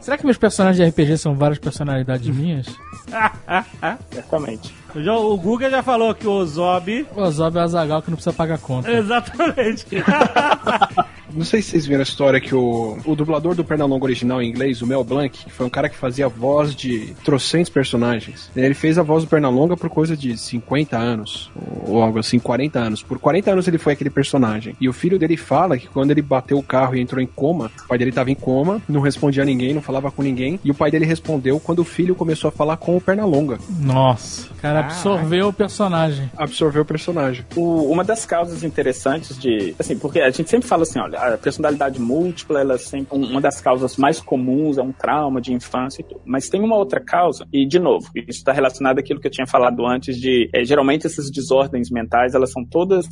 Será que meus personagens de RPG são várias personalidades minhas? Certamente. Já, o Google já falou que o Ozob. O Ozob é o Azagal que não precisa pagar conta. Exatamente. Não sei se vocês viram a história que o, o dublador do Pernalonga original em inglês, o Mel Blanc, que foi um cara que fazia a voz de trocentos personagens. Ele fez a voz do Pernalonga por coisa de 50 anos, ou algo assim, 40 anos. Por 40 anos ele foi aquele personagem. E o filho dele fala que quando ele bateu o carro e entrou em coma, o pai dele estava em coma, não respondia a ninguém, não falava com ninguém, e o pai dele respondeu quando o filho começou a falar com o Pernalonga. Nossa, cara absorveu o personagem. Absorveu o personagem. O, uma das causas interessantes de. Assim, porque a gente sempre fala assim, olha, a personalidade múltipla, ela é sempre uma das causas mais comuns é um trauma de infância e tudo. Mas tem uma outra causa, e de novo, isso está relacionado àquilo que eu tinha falado antes de, é, geralmente essas desordens mentais, elas são todas.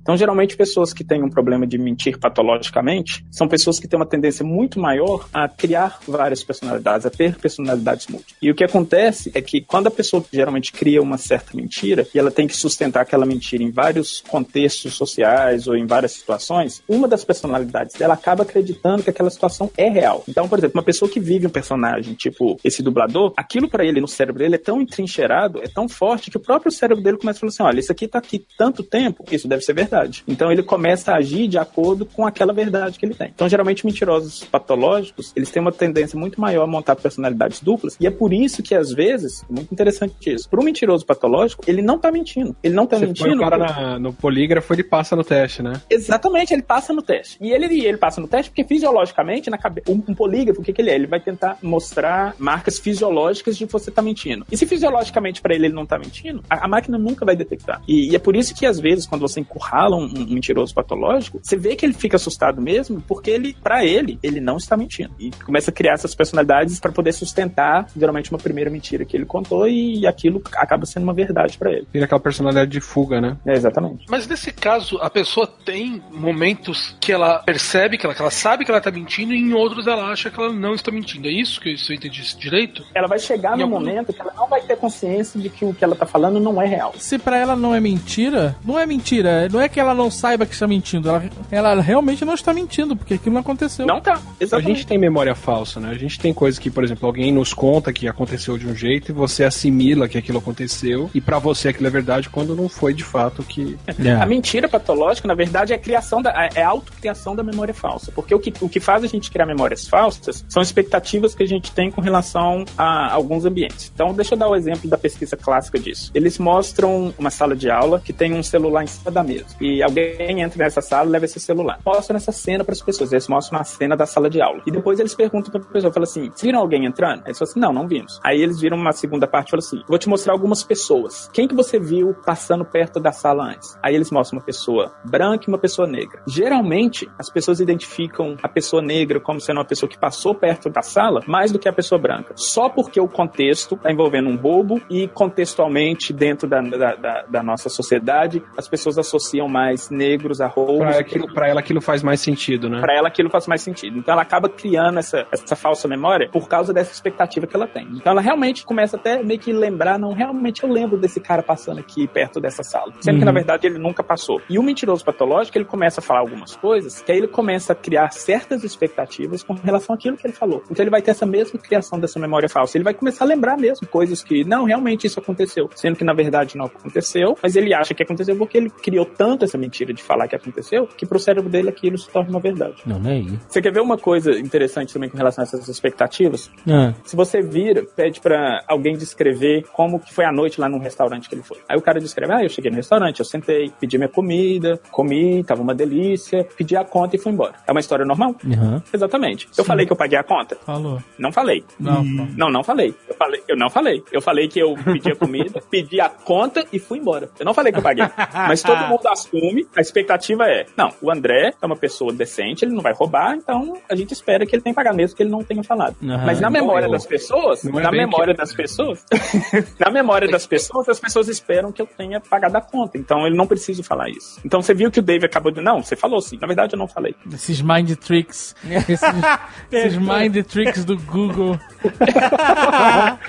Então, geralmente, pessoas que têm um problema de mentir patologicamente são pessoas que têm uma tendência muito maior a criar várias personalidades, a ter personalidades múltiplas. E o que acontece é que quando a pessoa geralmente cria uma certa mentira e ela tem que sustentar aquela mentira em vários contextos sociais ou em várias situações, uma das personalidades dela acaba acreditando que aquela situação é real. Então, por exemplo, uma pessoa que vive um personagem, tipo esse dublador, aquilo para ele no cérebro dele é tão entrincheirado, é tão forte que o próprio cérebro dele começa a falar assim: olha, isso aqui tá aqui tanto tempo, isso deve ser verdade. Então ele começa a agir de acordo com aquela verdade que ele tem. Então, geralmente, mentirosos patológicos, eles têm uma tendência muito maior a montar personalidades duplas, e é por isso que, às vezes, muito interessante isso, para um mentiroso patológico, ele não tá mentindo. Ele não tá Você mentindo. o cara na, no polígrafo, ele passa no teste, né? Exatamente, ele passa no teste. E ele, ele passa no teste porque, fisiologicamente, na cabeça, um, um polígrafo, o que, que ele é? Ele vai tentar mostrar marcas fisiológicas de você tá mentindo. E se fisiologicamente para ele ele não tá mentindo, a, a máquina nunca vai detectar. E, e, é por isso que, às vezes, quando você encurrala um, um mentiroso patológico, você vê que ele fica assustado mesmo, porque ele, para ele, ele não está mentindo. E começa a criar essas personalidades para poder sustentar, geralmente, uma primeira mentira que ele contou e aquilo acaba sendo uma verdade para ele. Vira aquela personalidade de fuga, né? É, exatamente. Mas nesse caso, a pessoa tem momentos que ela percebe que ela, que ela sabe que ela tá mentindo e em outros ela acha que ela não está mentindo. É isso que eu entendi direito? Ela vai chegar Em no algum- momento que ela não vai ter consciência de que o que ela tá falando não é real. Se pra ela não é mentira, não é mentira. Não é que ela não saiba que está mentindo. Ela, ela realmente não está mentindo, porque aquilo não aconteceu. Não tá. A Exatamente. gente tem memória falsa, né? A gente tem coisas que, por exemplo, alguém nos conta que aconteceu de um jeito e você assimila que aquilo aconteceu e pra você aquilo é verdade quando não foi de fato que. A mentira patológica, na verdade, é a criação da, é a autocriação da memória falsa. Porque o que, o que faz a gente criar memórias falsas são expectativas que a gente tem com relação a alguns ambientes. Então, deixa eu dar o exemplo da pesquisa clássica disso. Eles mostram uma sala de aula que tem um celular em cima da mesa. E alguém entra nessa sala e leva esse celular. Mostram essa cena para as pessoas. Eles mostram a cena da sala de aula. E depois eles perguntam para a pessoa, falam assim, "Vocês viram alguém entrando? Eles falam assim, não, não vimos. Aí eles viram uma segunda parte e falam assim, vou te mostrar algumas pessoas. Quem que você viu passando perto da sala antes? Aí eles mostram uma pessoa branca e uma pessoa negra. Geralmente, as pessoas identificam a pessoa negra como sendo uma pessoa que passou perto da sala mais do que a pessoa branca. Só porque o contexto está envolvendo um roubo e contextualmente dentro da, da, da- da nossa sociedade, as pessoas associam mais negros a roubos. Pra, aquilo, pra ela aquilo faz mais sentido, né? Pra ela aquilo faz mais sentido. Então ela acaba criando essa, essa falsa memória por causa dessa expectativa que ela tem. Então ela realmente começa até meio que lembrar, não, realmente eu lembro desse cara passando aqui perto dessa sala. Sendo que na verdade ele nunca passou. E o mentiroso patológico, ele começa a falar algumas coisas, que aí ele começa a criar certas expectativas com relação àquilo que ele falou. Então ele vai ter essa mesma criação dessa memória falsa. Ele vai começar a lembrar mesmo coisas que, não, realmente isso aconteceu. Sendo que na verdade não aconteceu, mas ele acha que aconteceu porque ele criou tanto essa mentira de falar que aconteceu, que pro cérebro dele aquilo se torna uma verdade. Não, não é aí. Você quer ver uma coisa interessante também com relação a essas expectativas? Ah, Se você vira, pede pra alguém descrever como que foi a noite lá num restaurante que ele foi. Aí o cara descreve, ah, eu cheguei no restaurante, eu sentei, pedi minha comida, comi, tava uma delícia, pedi a conta e fui embora. É uma história normal? aham. Exatamente. Eu falei que eu paguei a conta? Falou. Não falei. Não, Não, não falei. Eu falei, eu não falei. Eu falei que eu pedi a comida, pedi a conta e fui embora. Eu não falei que eu paguei. Mas todo mundo assume, a expectativa é, não, o André é uma pessoa decente, ele não vai roubar, então a gente espera que ele tenha pagado mesmo que ele não tenha falado. Aham. Mas na memória eu- das pessoas, na memória das pessoas, na memória das pessoas, as pessoas esperam que eu tenha pagado a conta. Então ele não precisa falar isso. Então você viu que o Dave acabou de, não, você falou sim. Na verdade eu não falei. Esses mind tricks. Esses, esses mind tricks do Google.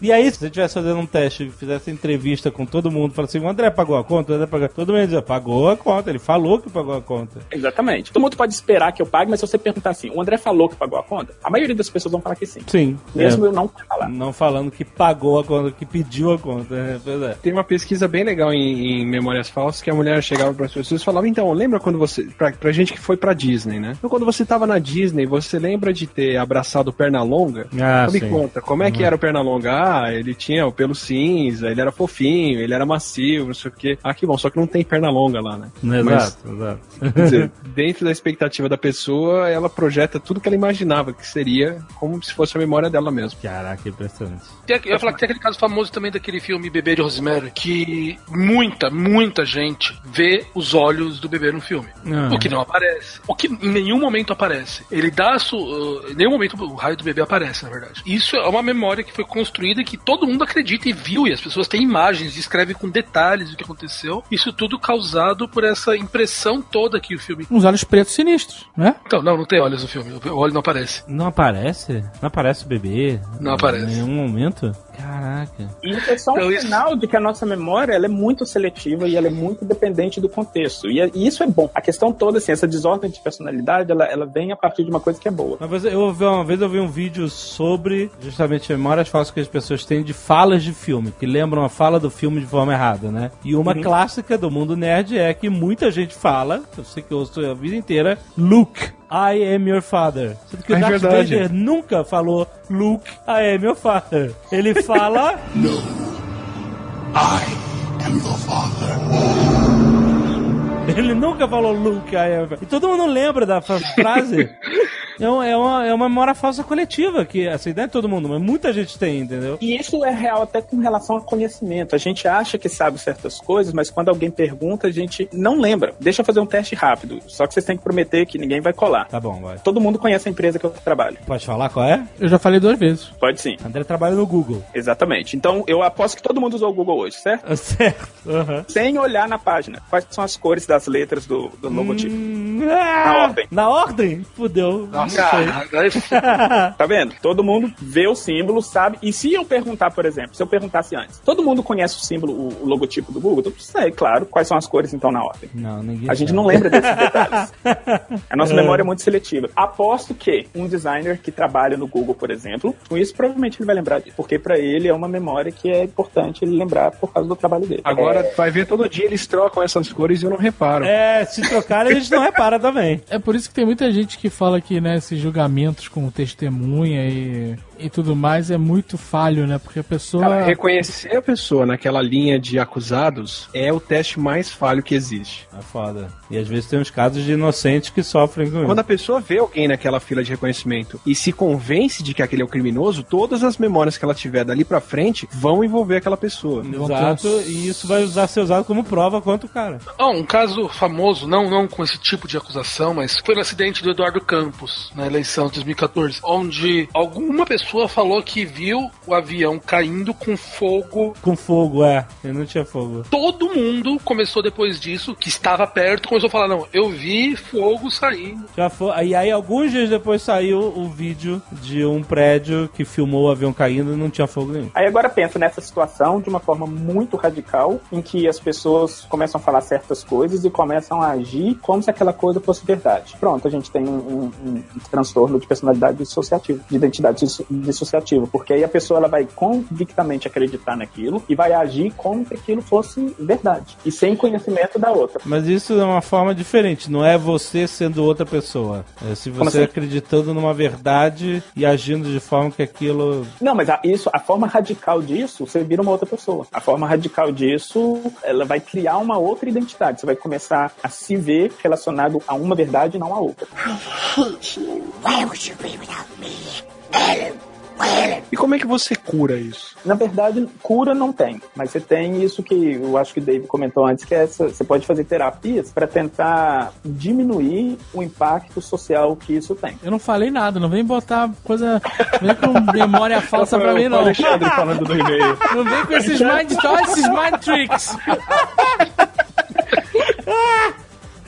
E aí, se você estivesse fazendo um teste, fizesse entrevista com todo mundo, fala assim, o André pagou a conta, pagou. Todo mundo dizia, pagou a conta, ele falou que pagou a conta. Exatamente. Todo mundo pode esperar que eu pague, mas se você perguntar assim, o André falou que pagou a conta, a maioria das pessoas vão falar que sim. Sim. Mesmo é, eu não falar. Não falando que pagou a conta, que pediu a conta. né? Pois é. Tem uma pesquisa bem legal em, em memórias falsas que a mulher chegava para as pessoas e falava: então, lembra quando você. Pra, pra gente que foi pra Disney, né? Então, quando você tava na Disney, você lembra de ter abraçado o Pernalonga? Ah, Então, me conta, como é que era o Pernalonga? Ah, ele tinha o pelo cinza, ele era fofinho, ele era macio, não sei o quê. Ah, bom, só que não tem Pernalonga lá, né? Mas, Exato, exato. quer dizer, dentro da expectativa da pessoa, ela projeta tudo que ela imaginava que seria como se fosse a memória dela mesmo. Caraca, impressionante. Tem, eu ia falar que tem aquele caso famoso também daquele filme Bebê de Rosemary, que muita, muita gente vê os olhos do bebê no filme. Ah. O que não aparece. O que em nenhum momento aparece. Ele dá a su, uh, em nenhum momento o raio do bebê aparece, na verdade. Isso é uma memória que foi construída e que todo mundo acredita e viu, e as pessoas têm imagens, descrevem com detalhes o que aconteceu. Isso tudo causado por essa impressão toda que o filme. Uns olhos pretos sinistros, né? Então, não, não tem olhos no filme. O olho não aparece. Não aparece? Não aparece o bebê? Não aparece. Em nenhum momento? Caraca. E isso é só um Então, isso- sinal de que a nossa memória ela é muito seletiva e ela é muito dependente do contexto. E, é- e isso é bom. A questão toda, assim, essa desordem de personalidade, ela, ela vem a partir de uma coisa que é boa. Uma vez eu ouvi, uma vez eu vi um vídeo sobre justamente memórias falsas que as pessoas têm de falas de filme, que lembram a fala do filme de forma errada, né? E uma clássica do mundo nerd é que muita gente fala, eu sei que eu ouço a vida inteira, Luke, I am your father. Sendo que o É Darth verdade. Vader nunca falou Luke, I am your father. Ele fala I am your father. Ele nunca falou Luke, I am... E todo mundo lembra da frase. É, é uma, é uma memória falsa coletiva, que essa ideia é de todo mundo, mas muita gente tem, entendeu? E isso é real até com relação ao conhecimento. A gente acha que sabe certas coisas, mas quando alguém pergunta, a gente não lembra. Deixa eu fazer um teste rápido. Só que vocês têm que prometer que ninguém vai colar. Tá bom, vai. Todo mundo conhece a empresa que eu trabalho. Pode falar qual é? Eu já falei duas vezes. Pode sim. André trabalha no Google. Exatamente. Então eu aposto que todo mundo usou o Google hoje, certo? Certo. Aham. Sem olhar na página. Quais são as cores das letras do, do logotipo? Hum, ah, ordem. Na ordem? Fudeu. Nossa, sei. agora Tá vendo? Todo mundo vê o símbolo, sabe? E se eu perguntar, por exemplo, se eu perguntasse antes, todo mundo conhece o símbolo, o, logotipo do Google? Todo mundo sabe, claro. Quais são as cores então na ordem? Não, ninguém A gente sabe. não lembra desses detalhes. A nossa memória é muito seletiva. Aposto que um designer que trabalha no Google, por exemplo, com isso provavelmente ele vai lembrar disso. Porque pra ele é uma memória que é importante ele lembrar por causa do trabalho dele. Agora, vai ver todo dia eles trocam essas cores e eu não reparo. É, se trocarem, a gente não repara também. É por isso que tem muita gente que fala que, né, esses julgamentos com testemunha e, e tudo mais é muito falho, né? Porque a pessoa. Cara, reconhecer a pessoa naquela linha de acusados é o teste mais falho que existe. É foda. E às vezes tem uns casos de inocentes que sofrem com Quando a pessoa vê alguém naquela fila de reconhecimento e se convence de que aquele é o criminoso, todas as memórias que ela tiver dali pra frente vão envolver aquela pessoa. Exato, e isso vai usar ser usado como prova contra o cara. Ah, um caso famoso, não, não com esse tipo de acusação, mas foi no acidente do Eduardo Campos, na eleição de 2014, onde alguma pessoa falou que viu o avião caindo com fogo. Com fogo, é. Ele não tinha fogo. Todo mundo começou depois disso, que estava perto, começou a falar: Não, eu vi fogo saindo. Já foi. E aí, alguns dias depois saiu o vídeo de um prédio que filmou o avião caindo e não tinha fogo nenhum. Aí agora pensa nessa situação de uma forma muito radical, em que as pessoas começam a falar certas coisas e começam a agir como se aquela coisa fosse verdade. Pronto, a gente tem um, um- um transtorno de personalidade dissociativa, de identidade disso- dissociativa, porque aí a pessoa ela vai convictamente acreditar naquilo e vai agir como se aquilo fosse verdade, e sem conhecimento da outra. Mas isso é uma forma diferente, não é você sendo outra pessoa. É se você assim? acreditando numa verdade e agindo de forma que aquilo. Não, mas a, isso, a forma radical disso, você vira uma outra pessoa. A forma radical disso, ela vai criar uma outra identidade. Você vai começar a se ver relacionado a uma verdade e não a outra. E como é que você cura isso? Na verdade, cura não tem, mas você tem isso que eu acho que o Dave comentou antes, que é essa, você pode fazer terapias para tentar diminuir o impacto social que isso tem. Eu não falei nada, não vem botar coisa. Vem com memória falsa pra mim, não. Alexandre falando do e-mail. Não vem com esses mind, esses mind tricks.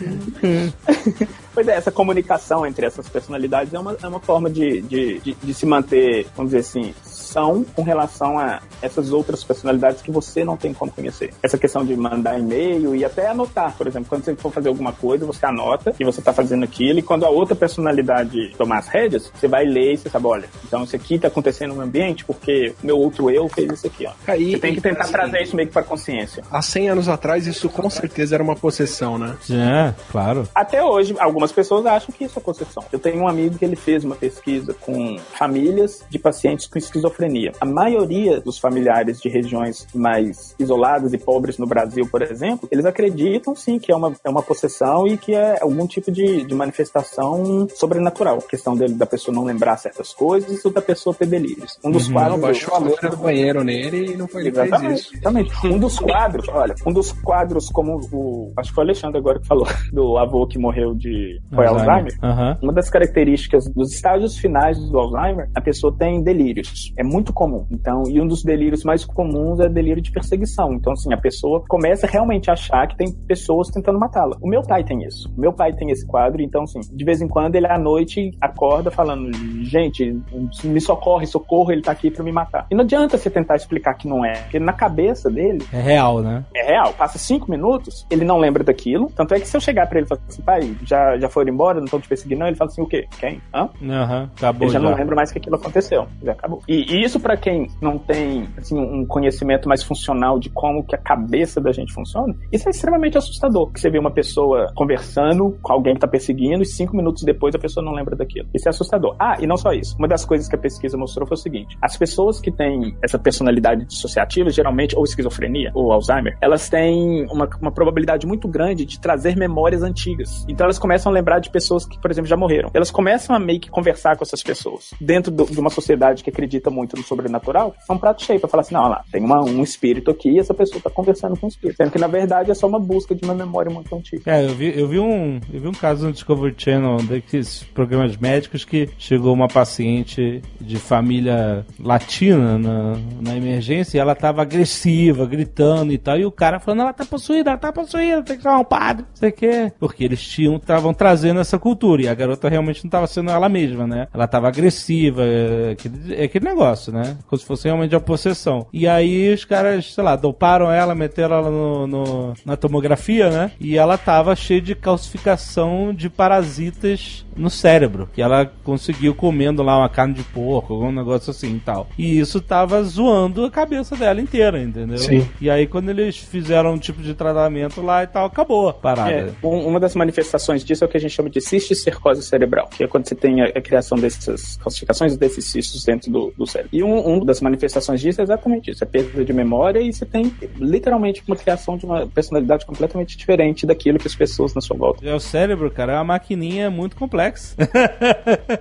Pois é, essa comunicação entre essas personalidades é uma, é uma forma de, de, de, de se manter, vamos dizer assim, são com relação a essas outras personalidades que você não tem como conhecer. Essa questão de mandar e-mail e até anotar, por exemplo, quando você for fazer alguma coisa, você anota que você está fazendo aquilo e quando a outra personalidade tomar as rédeas, você vai ler e você sabe, olha, então isso aqui está acontecendo no ambiente porque o meu outro eu fez isso aqui, ó. Aí, Você tem que tentar assim, trazer isso meio que para consciência. Há 100 anos atrás, isso com certeza era uma possessão, né? É, claro. Até hoje, algumas pessoas acham que isso é possessão. Eu tenho um amigo que ele fez uma pesquisa com famílias de pacientes com esquizofrenia. A maioria dos familiares de regiões mais isoladas e pobres no Brasil, por exemplo, eles acreditam sim que é uma, é uma possessão e que é algum tipo de, de manifestação sobrenatural. A questão dele, da pessoa não lembrar certas coisas ou da pessoa ter delírios. Um dos Não, quadros. baixou a loira do banheiro nele e não foi Exatamente, exatamente. Um dos quadros, olha, um dos quadros, como o. Acho que foi o Alexandre agora que falou, do avô que morreu de. Foi Alzheimer. Aham. Uma das características dos estágios finais do Alzheimer, a pessoa tem delírios. É muito comum. Então, e um dos delírios mais comuns é delírio de perseguição. Então, assim, a pessoa começa realmente a achar que tem pessoas tentando matá-la. O meu pai tem isso. O meu pai tem esse quadro, então, assim, de vez em quando ele à noite acorda falando: gente, me socorre, socorro, ele tá aqui pra me matar. E não adianta você tentar explicar que não é, porque na cabeça dele É real, né? é real. Passa cinco minutos, ele não lembra daquilo. Tanto é que se eu chegar pra ele e falar assim, pai, já, já foram embora, não estão te perseguindo, não, ele fala assim, o quê? Quem? Hã? Aham, acabou Ele já, já. não lembra mais que aquilo aconteceu. Já acabou. E E isso para quem não tem assim, um conhecimento mais funcional de como que a cabeça da gente funciona, isso é extremamente assustador. Que você vê uma pessoa conversando com alguém que tá perseguindo e cinco minutos depois a pessoa não lembra daquilo. Isso é assustador. Ah, e não só isso. Uma das coisas que a pesquisa mostrou foi o seguinte: as pessoas que têm essa personalidade dissociativa, geralmente, ou esquizofrenia, ou Alzheimer, elas têm uma, uma probabilidade muito grande de trazer memórias antigas. Então elas começam a lembrar de pessoas que, por exemplo, já morreram. Elas começam a meio que conversar com essas pessoas. Dentro do, de uma sociedade que acredita muito no sobrenatural, um prato cheio pra falar assim: não, lá, tem uma, um espírito aqui e essa pessoa tá conversando com o espírito. Sendo que na verdade é só uma busca de uma memória muito antiga. É, eu vi, eu vi um, eu vi um caso no Discovery Channel desses programas médicos que chegou uma paciente de família latina na, na emergência e ela tava agressiva, gritando e tal, e o cara falando, ela tá possuída, ela tá possuída, tem que chamar um padre, não sei o quê. Porque eles tinham, estavam trazendo essa cultura, e a garota realmente não tava sendo ela mesma, né? Ela tava agressiva, é aquele, é aquele negócio, né? Como se fosse realmente a possessão. E aí os caras, sei lá, doparam ela, meteram ela no, no- na tomografia, né? E ela tava cheia de calcificação de parasitas no cérebro. Que ela conseguiu comendo lá uma carne de porco, algum negócio assim e tal. E isso tava zoando a cabeça dela inteira, entendeu? Sim. E aí quando eles fizeram um tipo de tratamento lá e tal, acabou a parada. É, um- uma das manifestações disso é o que a gente chama de cisticercose cerebral, que é quando você tem a, a criação dessas calcificações desses cistos dentro do, do cérebro. E um, um das manifestações disso é exatamente isso, é perda de memória e você tem literalmente uma criação de uma personalidade completamente diferente daquilo que as pessoas na sua volta. É o cérebro, cara, é uma maquininha muito complexa.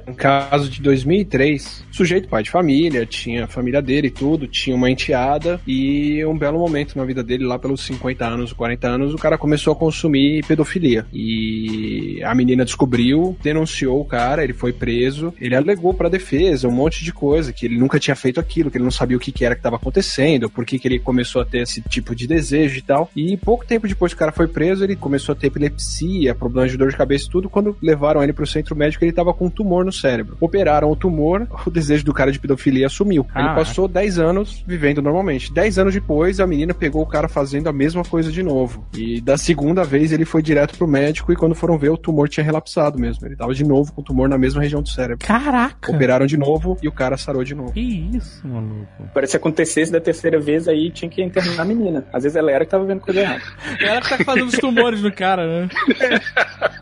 Um caso de 2003, sujeito pai de família, tinha a família dele e tudo, tinha uma enteada e um belo momento na vida dele, lá pelos 50 anos, 40 anos, o cara começou a consumir pedofilia. E a menina descobriu, denunciou o cara, ele foi preso, ele alegou pra defesa um monte de coisa, que ele nunca tinha feito aquilo, que ele não sabia o que, que era que estava acontecendo, por que, que ele começou a ter esse tipo de desejo e tal. E pouco tempo depois que o cara foi preso, ele começou a ter epilepsia, problemas de dor de cabeça e tudo. Quando levaram ele pro centro médico, ele tava com um tumor no cérebro. Operaram o tumor, o desejo do cara de pedofilia sumiu. Ele Caraca. passou 10 anos vivendo normalmente. 10 anos depois, a menina pegou o cara fazendo a mesma coisa de novo. E da segunda vez, ele foi direto pro médico e quando foram ver, o tumor tinha relapsado mesmo. Ele tava de novo com o tumor na mesma região do cérebro. Caraca! Operaram de novo e o cara sarou de novo. Que isso, maluco. Parece que acontecesse da terceira vez aí tinha que internar a menina. Às vezes ela era que tava vendo coisa errada. Ela que tá fazendo os tumores no cara, né?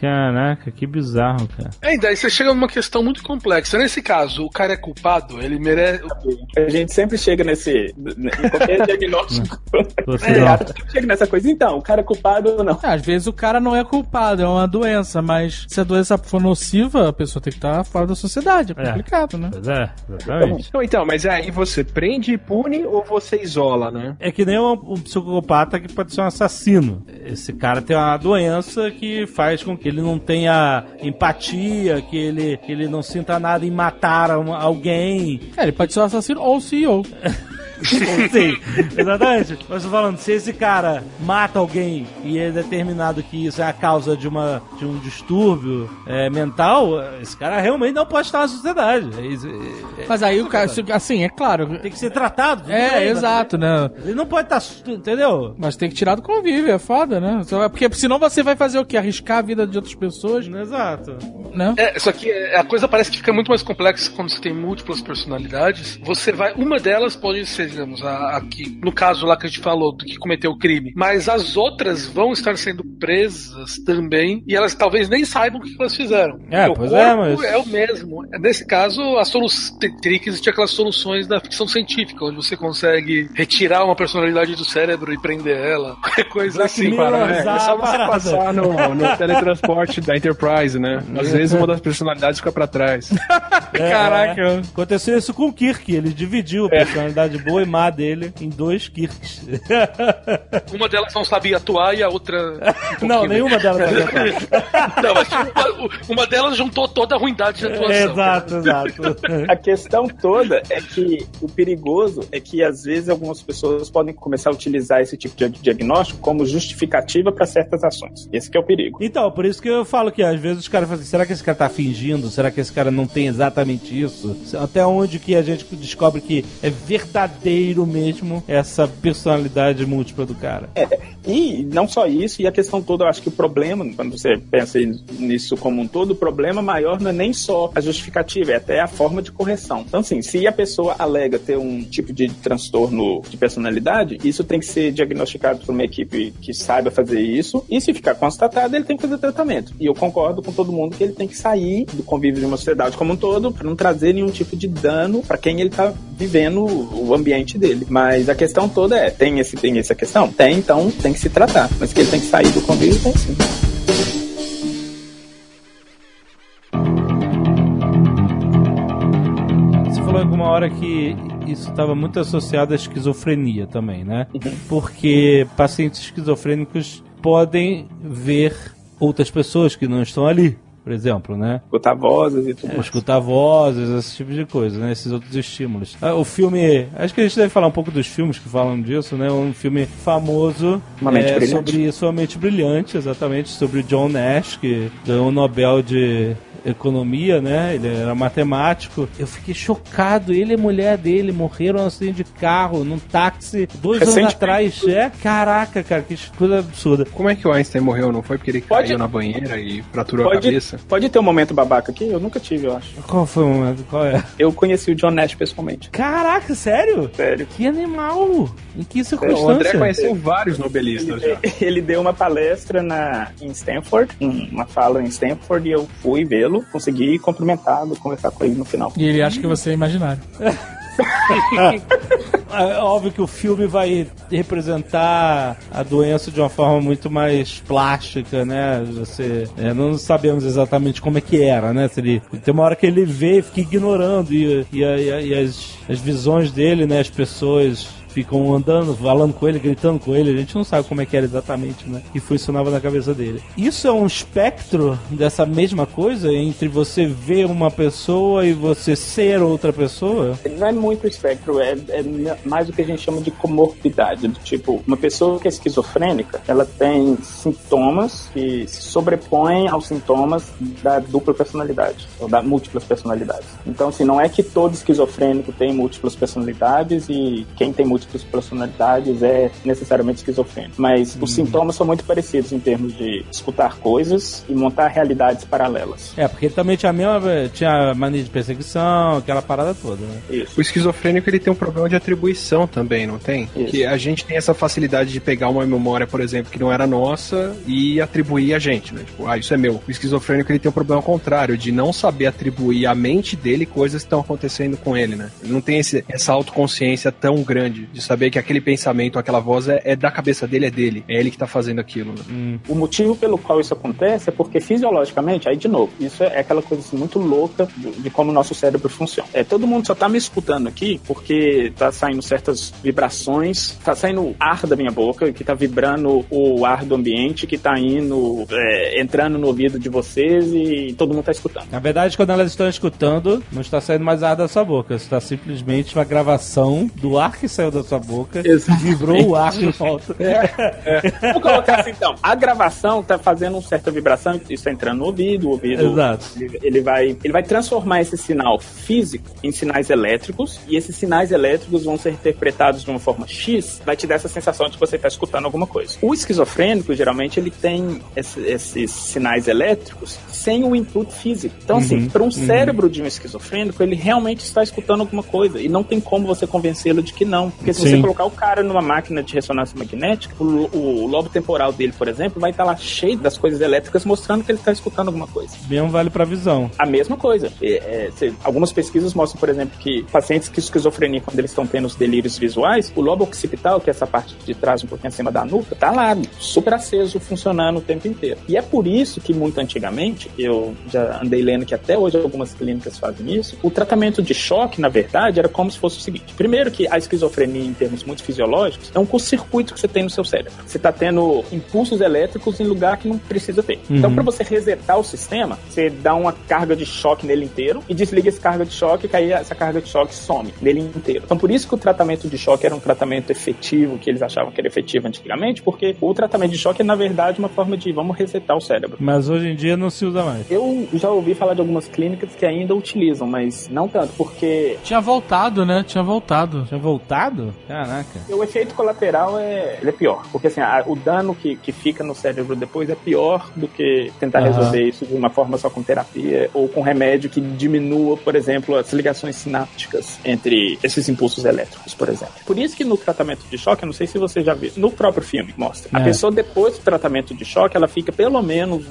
Caraca, que bizarro, cara. É, daí você chega numa questão muito complexa. Nesse caso, o cara é culpado, ele merece. A gente sempre chega nesse. em qualquer diagnóstico. Você É, não. a gente chega nessa coisa. Então, o cara é culpado ou não? É, Às vezes o cara não é culpado, é uma doença, mas se a doença for nociva, a pessoa tem que estar fora da sociedade. É É. complicado, né? Pois é, exatamente. Então, então, mas aí você prende e pune ou você isola, né? É que nem um, um psicopata que pode ser um assassino. Esse cara tem uma doença que faz com que ele não tenha empatia, que ele, que ele não sinta nada em matar um- alguém. É, ele pode ser o assassino ou CEO. Sim, exatamente. Mas tô falando, se esse cara mata alguém e é determinado que isso é a causa de, uma, de um distúrbio é, mental, esse cara realmente não pode estar na sociedade. É é- é- Mas aí o cara, assim, é claro. tem que ser tratado. É, bem, exato, né? Ele não pode estar. Entendeu? Mas tem que tirar do convívio, é foda, né? Só- Porque senão você vai fazer o quê? Arriscar a vida de outras pessoas, Exato. né? É, só que é, a coisa parece que fica muito mais complexa quando você tem múltiplas personalidades. Você vai. Uma delas pode ser, digamos, a, a que, no caso lá que a gente falou, do que cometeu o crime. Mas as outras vão estar sendo presas também. E elas talvez nem saibam o que elas fizeram. É, Porque pois o é, mas- é o mesmo. Nesse caso, a solução. Teria que existir aquelas soluções da ficção científica, onde você consegue retirar uma personalidade do cérebro e prender ela. Qualquer coisa assim. Mirror, É, é só você passar no, no teletransporte da Enterprise, né? Às vezes uma das personalidades fica pra trás. É, Caraca. é. Aconteceu isso com o Kirk. Ele dividiu a personalidade boa e má dele em dois Kirks. Uma delas não sabia atuar e a outra. um não, nenhuma delas sabia atuar. Não, mas uma, uma delas juntou toda a ruindade de atuação. Exato, exato. A questão toda é que o perigoso é que às vezes algumas pessoas podem começar a utilizar esse tipo de diagnóstico como justificativa para certas ações. Esse que é o perigo. Então, por isso que eu falo que às vezes os caras falam assim, será que esse cara tá fingindo? Será que esse cara não tem exatamente isso? Até onde que a gente descobre que é verdadeiro verdadeiro mesmo essa personalidade múltipla do cara. É, e não só isso, e a questão toda, eu acho que o problema, quando você pensa nisso como um todo, o problema maior não é nem só a justificativa, é até a forma de correção. Então, assim, se a pessoa alega ter um tipo de transtorno de personalidade, isso tem que ser diagnosticado por uma equipe que saiba fazer isso, e se ficar constatado, ele tem que fazer tratamento. E eu concordo com todo mundo que ele tem que sair do convívio de uma sociedade como um todo, para não trazer nenhum tipo de dano para quem ele tá vivendo o ambiente dele. Mas a questão toda é, tem esse tem essa questão? Tem, então tem que se tratar. Mas que ele tem que sair do convívio, tem sim. Você falou alguma hora que isso estava muito associado à esquizofrenia também, né? Porque pacientes esquizofrênicos podem ver outras pessoas que não estão ali, por exemplo, né? Escutar vozes e tudo É, mais. escutar vozes, esse tipo de coisa, né? Esses outros estímulos. Ah, o filme. Acho que a gente deve falar um pouco dos filmes que falam disso, né? Um filme famoso Uma Mente é, Brilhante. sobre Sua Mente Brilhante, exatamente, sobre John Nash, que ganhou o Nobel de economia, né? Ele era matemático. Eu fiquei chocado. Ele e a mulher dele morreram num acidente de carro, num táxi, dois anos atrás. É? Caraca, cara, que coisa absurda. Como é que o Einstein morreu? Não foi porque ele Pode- caiu na banheira e fraturou a Pode, cabeça? pode ter um momento babaca aqui? Eu nunca tive, eu acho. Qual foi o momento? Qual é? Eu conheci o John Nash pessoalmente. Caraca, sério? Sério. Que animal! Em que O circunstância? André conheceu vários nobelistas já. Ele deu uma palestra na, em Stanford, um- uma fala em Stanford, e eu fui vê-lo, consegui cumprimentá-lo, conversar com ele no final. E ele acha que você é imaginário. É óbvio que o filme vai representar a doença de uma forma muito mais plástica, né? Você, é, não sabemos exatamente como é que era, né? Se ele, tem uma hora que ele vê e fica ignorando e, e, a- e e as, as visões dele, né? As pessoas ficam andando, falando com ele, gritando com ele. A gente não sabe como é que era exatamente, né? Que funcionava na cabeça dele. Isso é um espectro dessa mesma coisa entre você ver uma pessoa e você ser outra pessoa? Não é muito espectro, é, é mais o que a gente chama de comorbidade. Tipo, uma pessoa que é esquizofrênica, ela tem sintomas que se sobrepõem aos sintomas da dupla personalidade, ou da múltiplas personalidades. Então, assim, não é que todo esquizofrênico tem múltiplas personalidades e quem tem múltiplas personalidades é necessariamente esquizofrênico. Mas os sintomas são muito parecidos em termos de escutar coisas e montar realidades paralelas. É, porque ele também tinha a mesma. Tinha mania de perseguição, aquela parada toda, né? Isso. O esquizofrênico ele tem um problema de atribuição também, não tem? Isso. Que a gente tem essa facilidade de pegar uma memória, por exemplo, que não era nossa e atribuir a gente, né? Tipo, ah, isso é meu. O esquizofrênico ele tem um problema contrário, de não saber atribuir à mente dele coisas que estão acontecendo com ele, né? Ele não tem esse- essa autoconsciência tão grande de saber que aquele pensamento, aquela voz é, é da cabeça dele, é dele. É ele que tá fazendo aquilo, né? O motivo pelo qual isso acontece é porque fisiologicamente, aí de novo, isso é aquela coisa assim, muito louca de, de como o nosso cérebro funciona. É, todo mundo só tá me escutando aqui porque tá saindo certas vibrações, tá saindo ar da minha boca, que tá vibrando o ar do ambiente, que tá indo, é, entrando no ouvido de vocês e todo mundo tá escutando. Na verdade, quando elas estão escutando, não está saindo mais ar da sua boca. Está simplesmente uma gravação do ar que saiu da sua boca. Exatamente. Vibrou o ar de volta. Vou colocar assim, então, a gravação tá fazendo uma certa vibração, isso tá entrando no ouvido, o ouvido Exato. ele, ele vai, ele vai transformar esse sinal físico em sinais elétricos, e esses sinais elétricos vão ser interpretados de uma forma X, vai te dar essa sensação de que você está escutando alguma coisa. O esquizofrênico, geralmente, ele tem esse- esses sinais elétricos sem o input físico. Então, assim, para um cérebro de um esquizofrênico, ele realmente está escutando alguma coisa, e não tem como você convencê-lo de que não. Porque se você Sim. colocar o cara numa máquina de ressonância magnética, o, o lobo temporal dele, por exemplo, vai estar lá cheio das coisas elétricas mostrando que ele está escutando alguma coisa. Mesmo vale pra visão. A mesma coisa. É, é, algumas pesquisas mostram, por exemplo, que pacientes que esquizofrenia, quando eles estão tendo os delírios visuais, o lobo occipital, que é essa parte de trás, um pouquinho acima da nuca, tá lá, super aceso, funcionando o tempo inteiro. E é por isso que, muito antigamente, eu já andei lendo que até hoje algumas clínicas fazem isso, o tratamento de choque, na verdade, era como se fosse o seguinte. Primeiro que a esquizofrenia em termos muito fisiológicos, é um curto-circuito que você tem no seu cérebro. Você está tendo impulsos elétricos em lugar que não precisa ter. Então, Uhum. Então, para você resetar o sistema, você dá uma carga de choque nele inteiro e desliga essa carga de choque, que aí essa carga de choque some nele inteiro. Então, por isso que o tratamento de choque era um tratamento efetivo, que eles achavam que era efetivo antigamente, porque o tratamento de choque é, na verdade, uma forma de vamos resetar o cérebro. Mas hoje em dia não se usa mais. Eu já ouvi falar de algumas clínicas que ainda utilizam, mas não tanto, porque Tinha voltado, né? Tinha voltado. Tinha voltado? Caraca. o efeito colateral é, ele é pior. Porque assim, a- o dano que, que fica no cérebro depois é pior do que tentar Aham. resolver isso de uma forma só com terapia ou com remédio que diminua, por exemplo, as ligações sinápticas entre esses impulsos elétricos, por exemplo. Por isso que no tratamento de choque, eu não sei se você já viu, no próprio filme mostra. A É. pessoa depois do tratamento de choque, ela fica pelo menos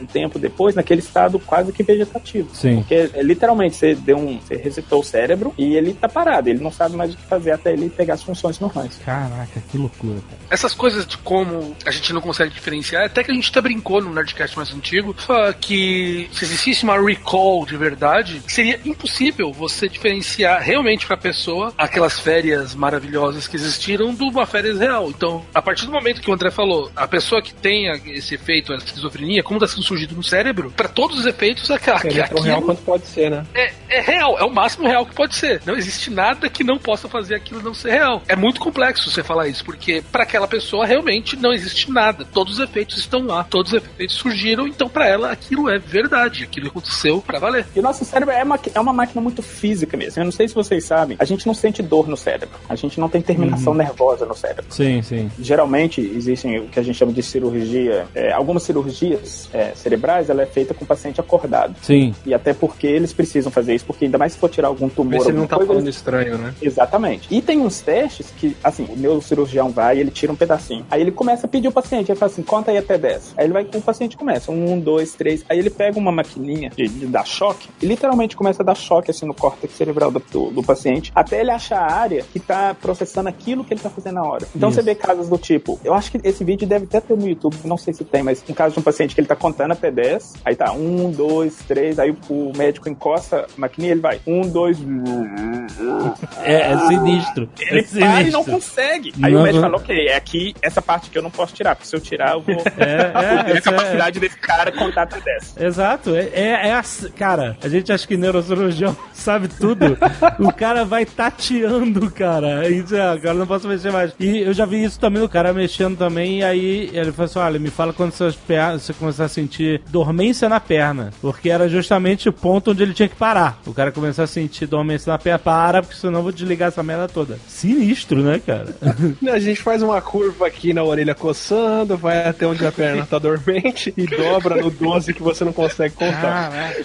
um tempo depois naquele estado quase que vegetativo. Sim. Porque é, literalmente você deu um, você resetou o cérebro e ele tá parado, ele não sabe mais o que fazer até ele pegar as funções normais. Caraca, que loucura, cara. Essas coisas de como a gente não consegue diferenciar, até que a gente até brincou no Nerdcast mais antigo, que se existisse uma recall de verdade, seria impossível você diferenciar realmente pra pessoa aquelas férias maravilhosas que existiram de uma férias real. Então, a partir do momento que o André falou, a pessoa que tenha esse efeito, a esquizofrenia, como está sendo surgido no cérebro, pra todos os efeitos, aquela, Seria tão real quanto pode ser, né? é, é real, é o máximo real que pode ser. Não existe nada que não possa fazer aquilo não ser real. É muito complexo você falar isso, porque para aquela pessoa realmente não existe nada. Todos os efeitos estão lá, todos os efeitos surgiram, então para ela aquilo é verdade, aquilo aconteceu para valer. E o nosso cérebro é uma, é uma máquina muito física mesmo. Eu não sei se vocês sabem, a gente não sente dor no cérebro. A gente não tem terminação nervosa no cérebro. Sim, sim. Geralmente existem o que a gente chama de cirurgia. é, algumas cirurgias é, cerebrais, ela é feita com o paciente acordado. Sim. E até porque eles precisam fazer isso, porque ainda mais se for tirar algum tumor. Ele não tá coisa, falando eles- estranho, né? Exatamente. E tem uns testes que, assim, o neurocirurgião vai, ele tira um pedacinho. Aí ele começa a pedir o paciente, ele fala assim, conta aí até 10. Aí ele vai, o paciente começa, um, dois, três. Aí ele pega uma maquininha de, de dar choque e literalmente começa a dar choque, assim, no córtex cerebral do, do, do paciente, até ele achar a área que tá processando aquilo que ele tá fazendo na hora. Então Isso. você vê casos do tipo, eu acho que esse vídeo deve até ter no YouTube, não sei se tem, mas um caso de um paciente que ele tá contando até 10, aí tá um, dois, três, aí o, o médico encosta a maquininha e ele vai, um, dois, É, é sinistro. Ele para e não consegue. Aí Não, o médico não. fala, ok, é aqui essa parte que eu não posso tirar, porque se eu tirar eu vou É, é, ter a essa é- capacidade desse cara contar até 10. Exato, é, é, é cara, a gente acha que neurocirurgião sabe tudo. o cara vai tateando, cara. E diz, ah, agora não posso mexer mais. E eu já vi isso também, o cara mexendo também, e aí ele falou assim: olha, me fala quando suas pernas, você começar a sentir dormência na perna. Porque era justamente o ponto onde ele tinha que parar. O cara começou a sentir dormência na perna, para, porque senão eu vou desligar essa merda toda. Sinistro, né, cara? A gente faz uma curva aqui na orelha coçando, vai até onde a perna tá dormente e dobra no 12 que você não consegue contar. Caraca.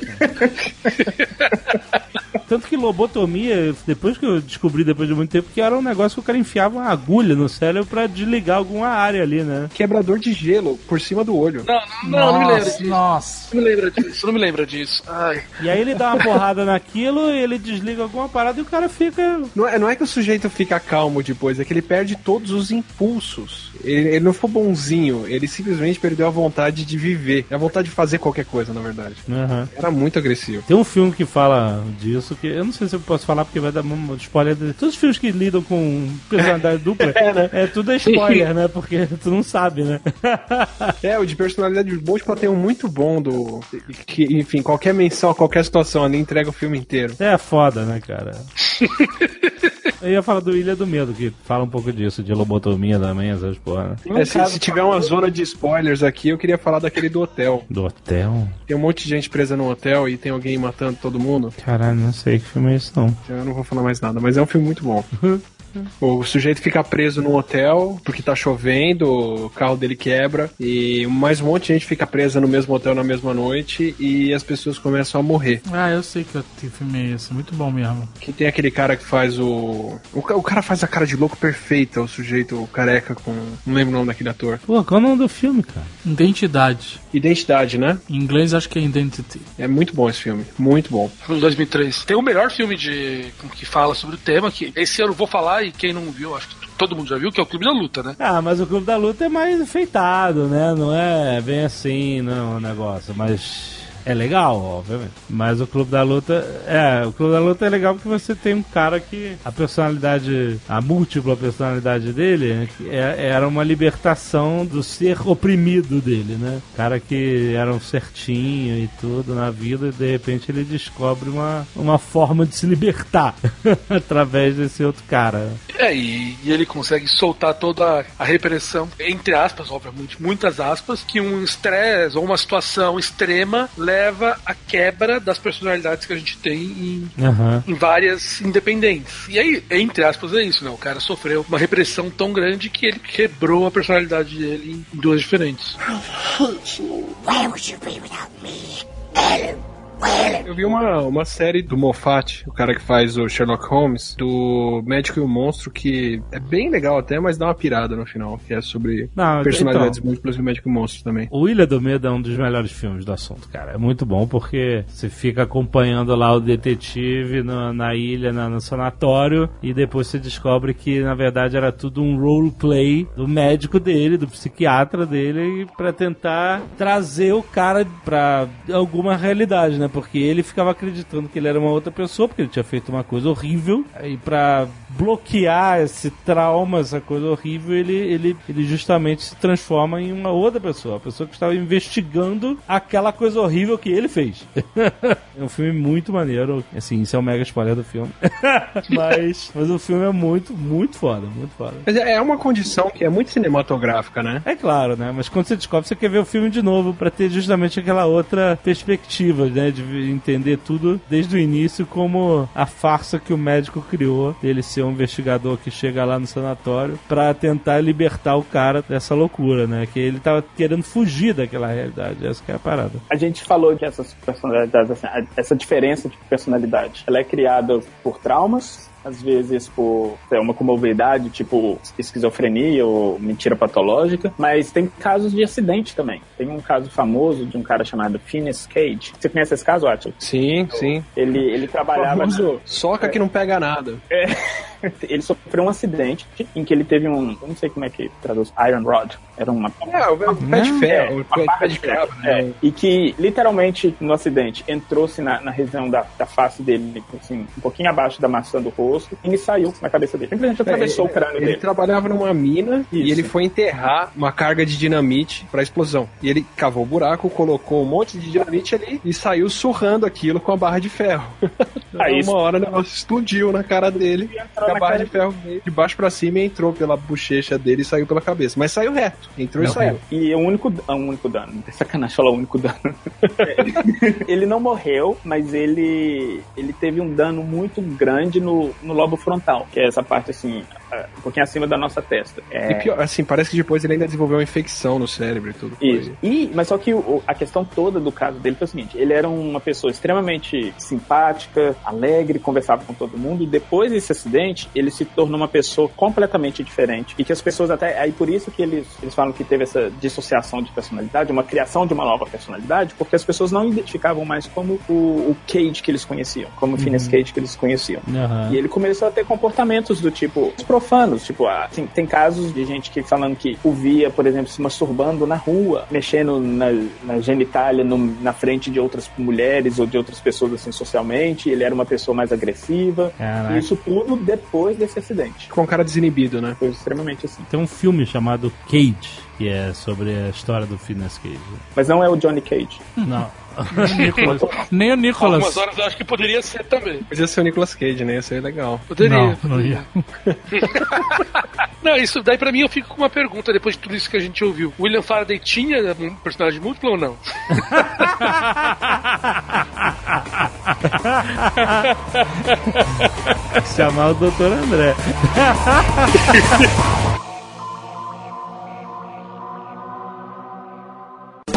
Tanto que lobotomia, depois que eu descobri depois de muito tempo, que era um negócio que o cara enfiava uma agulha no cérebro pra desligar alguma área ali, né? Quebrador de gelo por cima do olho. Não, não, não me lembro Nossa, disso. nossa. Não me lembra disso, não me lembra disso. Ai. E aí ele dá uma porrada naquilo, ele desliga alguma parada e o cara fica. Não é, não é que o sujeito fica calmo depois, é que ele perde todos os impulsos. Ele, ele não foi bonzinho, ele simplesmente perdeu a vontade de viver. A vontade de fazer qualquer coisa, na verdade. Aham. Era muito agressivo. Tem um filme que fala disso, que eu não sei se eu posso falar porque vai dar um spoiler. de- Todos os filmes que lidam com personalidade dupla, é, tudo é spoiler, né? Porque tu não sabe, né? É, o de personalidade múltipla tem um muito bom do. Que, enfim, qualquer menção, qualquer situação ali entrega o filme inteiro. É foda, né, cara? Eu ia falar do Ilha do Medo, que fala um pouco disso, de lobotomia também, essas porra. né? É, se, se tiver uma zona de spoilers aqui, eu queria falar daquele do hotel. Do hotel? Tem um monte de gente presa no hotel e tem alguém matando todo mundo. Caralho, não sei que filme é esse não. Eu não vou falar mais nada, mas é um filme muito bom. O sujeito fica preso num hotel porque tá chovendo, o carro dele quebra e mais um monte de gente fica presa no mesmo hotel na mesma noite e as pessoas começam a morrer. Ah, eu sei que eu- que filme é esse. Muito bom mesmo. Que tem aquele cara que faz o. O, o cara faz a cara de louco perfeita, o sujeito o careca com. Não lembro o nome daquele ator. Pô, qual é o nome do filme, cara? Identidade. Identidade, né? Em inglês acho que é Identity. É muito bom esse filme. Muito bom. Em 2003. Tem o melhor filme de que fala sobre o tema, que esse ano eu vou falar e quem não viu, acho que todo mundo já viu, que é o Clube da Luta, né? Ah, mas o Clube da Luta é mais enfeitado, né? Não é bem assim, não, o negócio. Mas É legal, obviamente. Mas o Clube da Luta. É, o Clube da Luta é legal porque você tem um cara que. A personalidade. A múltipla personalidade dele né, é, era uma libertação do ser oprimido dele, né? Cara que era um certinho e tudo na vida, e de repente ele descobre uma, uma forma de se libertar através desse outro cara. É, e, e ele consegue soltar toda a repressão, entre aspas, obviamente, muitas aspas, que um estresse ou uma situação extrema leva à quebra das personalidades que a gente tem em, Aham. em várias independentes. E aí, entre aspas, é isso, né? O cara sofreu uma repressão tão grande que ele quebrou a personalidade dele em duas diferentes. Eu vi uma, uma série do Moffat, o cara que faz o Sherlock Holmes, do Médico e o Monstro, que é bem legal até, mas dá uma pirada no final, que é sobre Não, personalidades então. múltiplas do Médico e o Monstro também. O Ilha do Medo é um dos melhores filmes do assunto, cara. É muito bom porque você fica acompanhando lá o detetive na, na ilha, na- no sanatório, e depois você descobre que na verdade era tudo um roleplay do médico dele, do psiquiatra dele, pra tentar trazer o cara pra alguma realidade, né? Porque ele ficava acreditando que ele era uma outra pessoa, porque ele tinha feito uma coisa horrível, e pra bloquear esse trauma, essa coisa horrível, ele, ele, ele justamente se transforma em uma outra pessoa, a pessoa que estava investigando aquela coisa horrível que ele fez. é um filme muito maneiro, assim, isso é um mega spoiler do filme. mas, mas o filme é muito, muito foda, muito foda. Mas é uma condição que é muito cinematográfica, né? É claro, né? Mas quando você descobre, você quer ver o filme de novo pra ter justamente aquela outra perspectiva, né? De entender tudo desde o início como a farsa que o médico criou dele ser um investigador que chega lá no sanatório pra tentar libertar o cara dessa loucura, né? Que ele tava querendo fugir daquela realidade. Essa que é a parada. A gente falou que essas personalidades, assim, essa diferença de personalidade, ela é criada por traumas, às vezes por é, uma comorbidade, tipo esquizofrenia ou mentira patológica, mas tem casos de acidente também. Tem um caso famoso de um cara chamado Phineas Cage. Você conhece esse caso, Atila? Sim, sim. Ele, ele trabalhava... Famoso, soca que não pega nada. ele sofreu um acidente em que ele teve um... Eu não sei como é que traduz. Iron Rod. Era uma... É, o pé de ferro, uma pé, barra de ferro, né? É, e que literalmente no acidente entrou-se na, na região da, da face dele, assim, um pouquinho abaixo da maçã do rosto, e saiu na cabeça dele. Simplesmente atravessou É, o crânio ele dele. trabalhava numa mina e Isso. ele foi enterrar uma carga de dinamite pra explosão. E ele cavou o buraco, colocou um monte de dinamite ali e saiu surrando aquilo com a barra de ferro. Aí uma isso- hora o negócio explodiu na cara dele. E a barra cara de ferro veio de baixo pra cima e entrou pela bochecha dele e saiu pela cabeça. Mas saiu reto. Entrou e saiu. E o único, ah, o único dano, não tem sacanagem falar o único dano. ele não morreu, mas ele, ele teve um dano muito grande no, no lobo frontal, que é essa parte assim, um pouquinho acima da nossa testa. É, E pior, assim, parece que depois ele ainda desenvolveu uma infecção no cérebro e tudo. Isso. E, mas só que o- a questão toda do caso dele foi o seguinte: ele era uma pessoa extremamente simpática, alegre, conversava com todo mundo. Depois desse acidente, ele se tornou uma pessoa completamente diferente. E que as pessoas até. Aí por isso que eles, eles falam que teve essa dissociação de personalidade, uma criação de uma nova personalidade, porque as pessoas não identificavam mais como o, o Cage que eles conheciam, como o Phineas Cage que eles conheciam. Aham. E ele começou a ter comportamentos do tipo profanos, tipo, assim, tem casos de gente que falando que o via, por exemplo, se masturbando na rua, mexendo na, na genitália no- na frente de outras mulheres ou de outras pessoas assim socialmente, ele era uma pessoa mais agressiva. Caraca. E isso tudo depois desse acidente. Ficou um cara desinibido, né? Foi extremamente assim. Tem um filme chamado Cage, que é sobre a história do Phineas Cage. Mas não é o Johnny Cage. Não. Nicolas. Nem o Nicolas. Algumas horas eu acho que poderia ser também. Podia ser o Nicolas Cage, né? Ia ser legal. Poderia. Não, não ia. Não, isso daí pra mim eu fico com uma pergunta depois de tudo isso que a gente ouviu. William Faraday tinha um personagem múltiplo ou não? Chamar o Dr. André.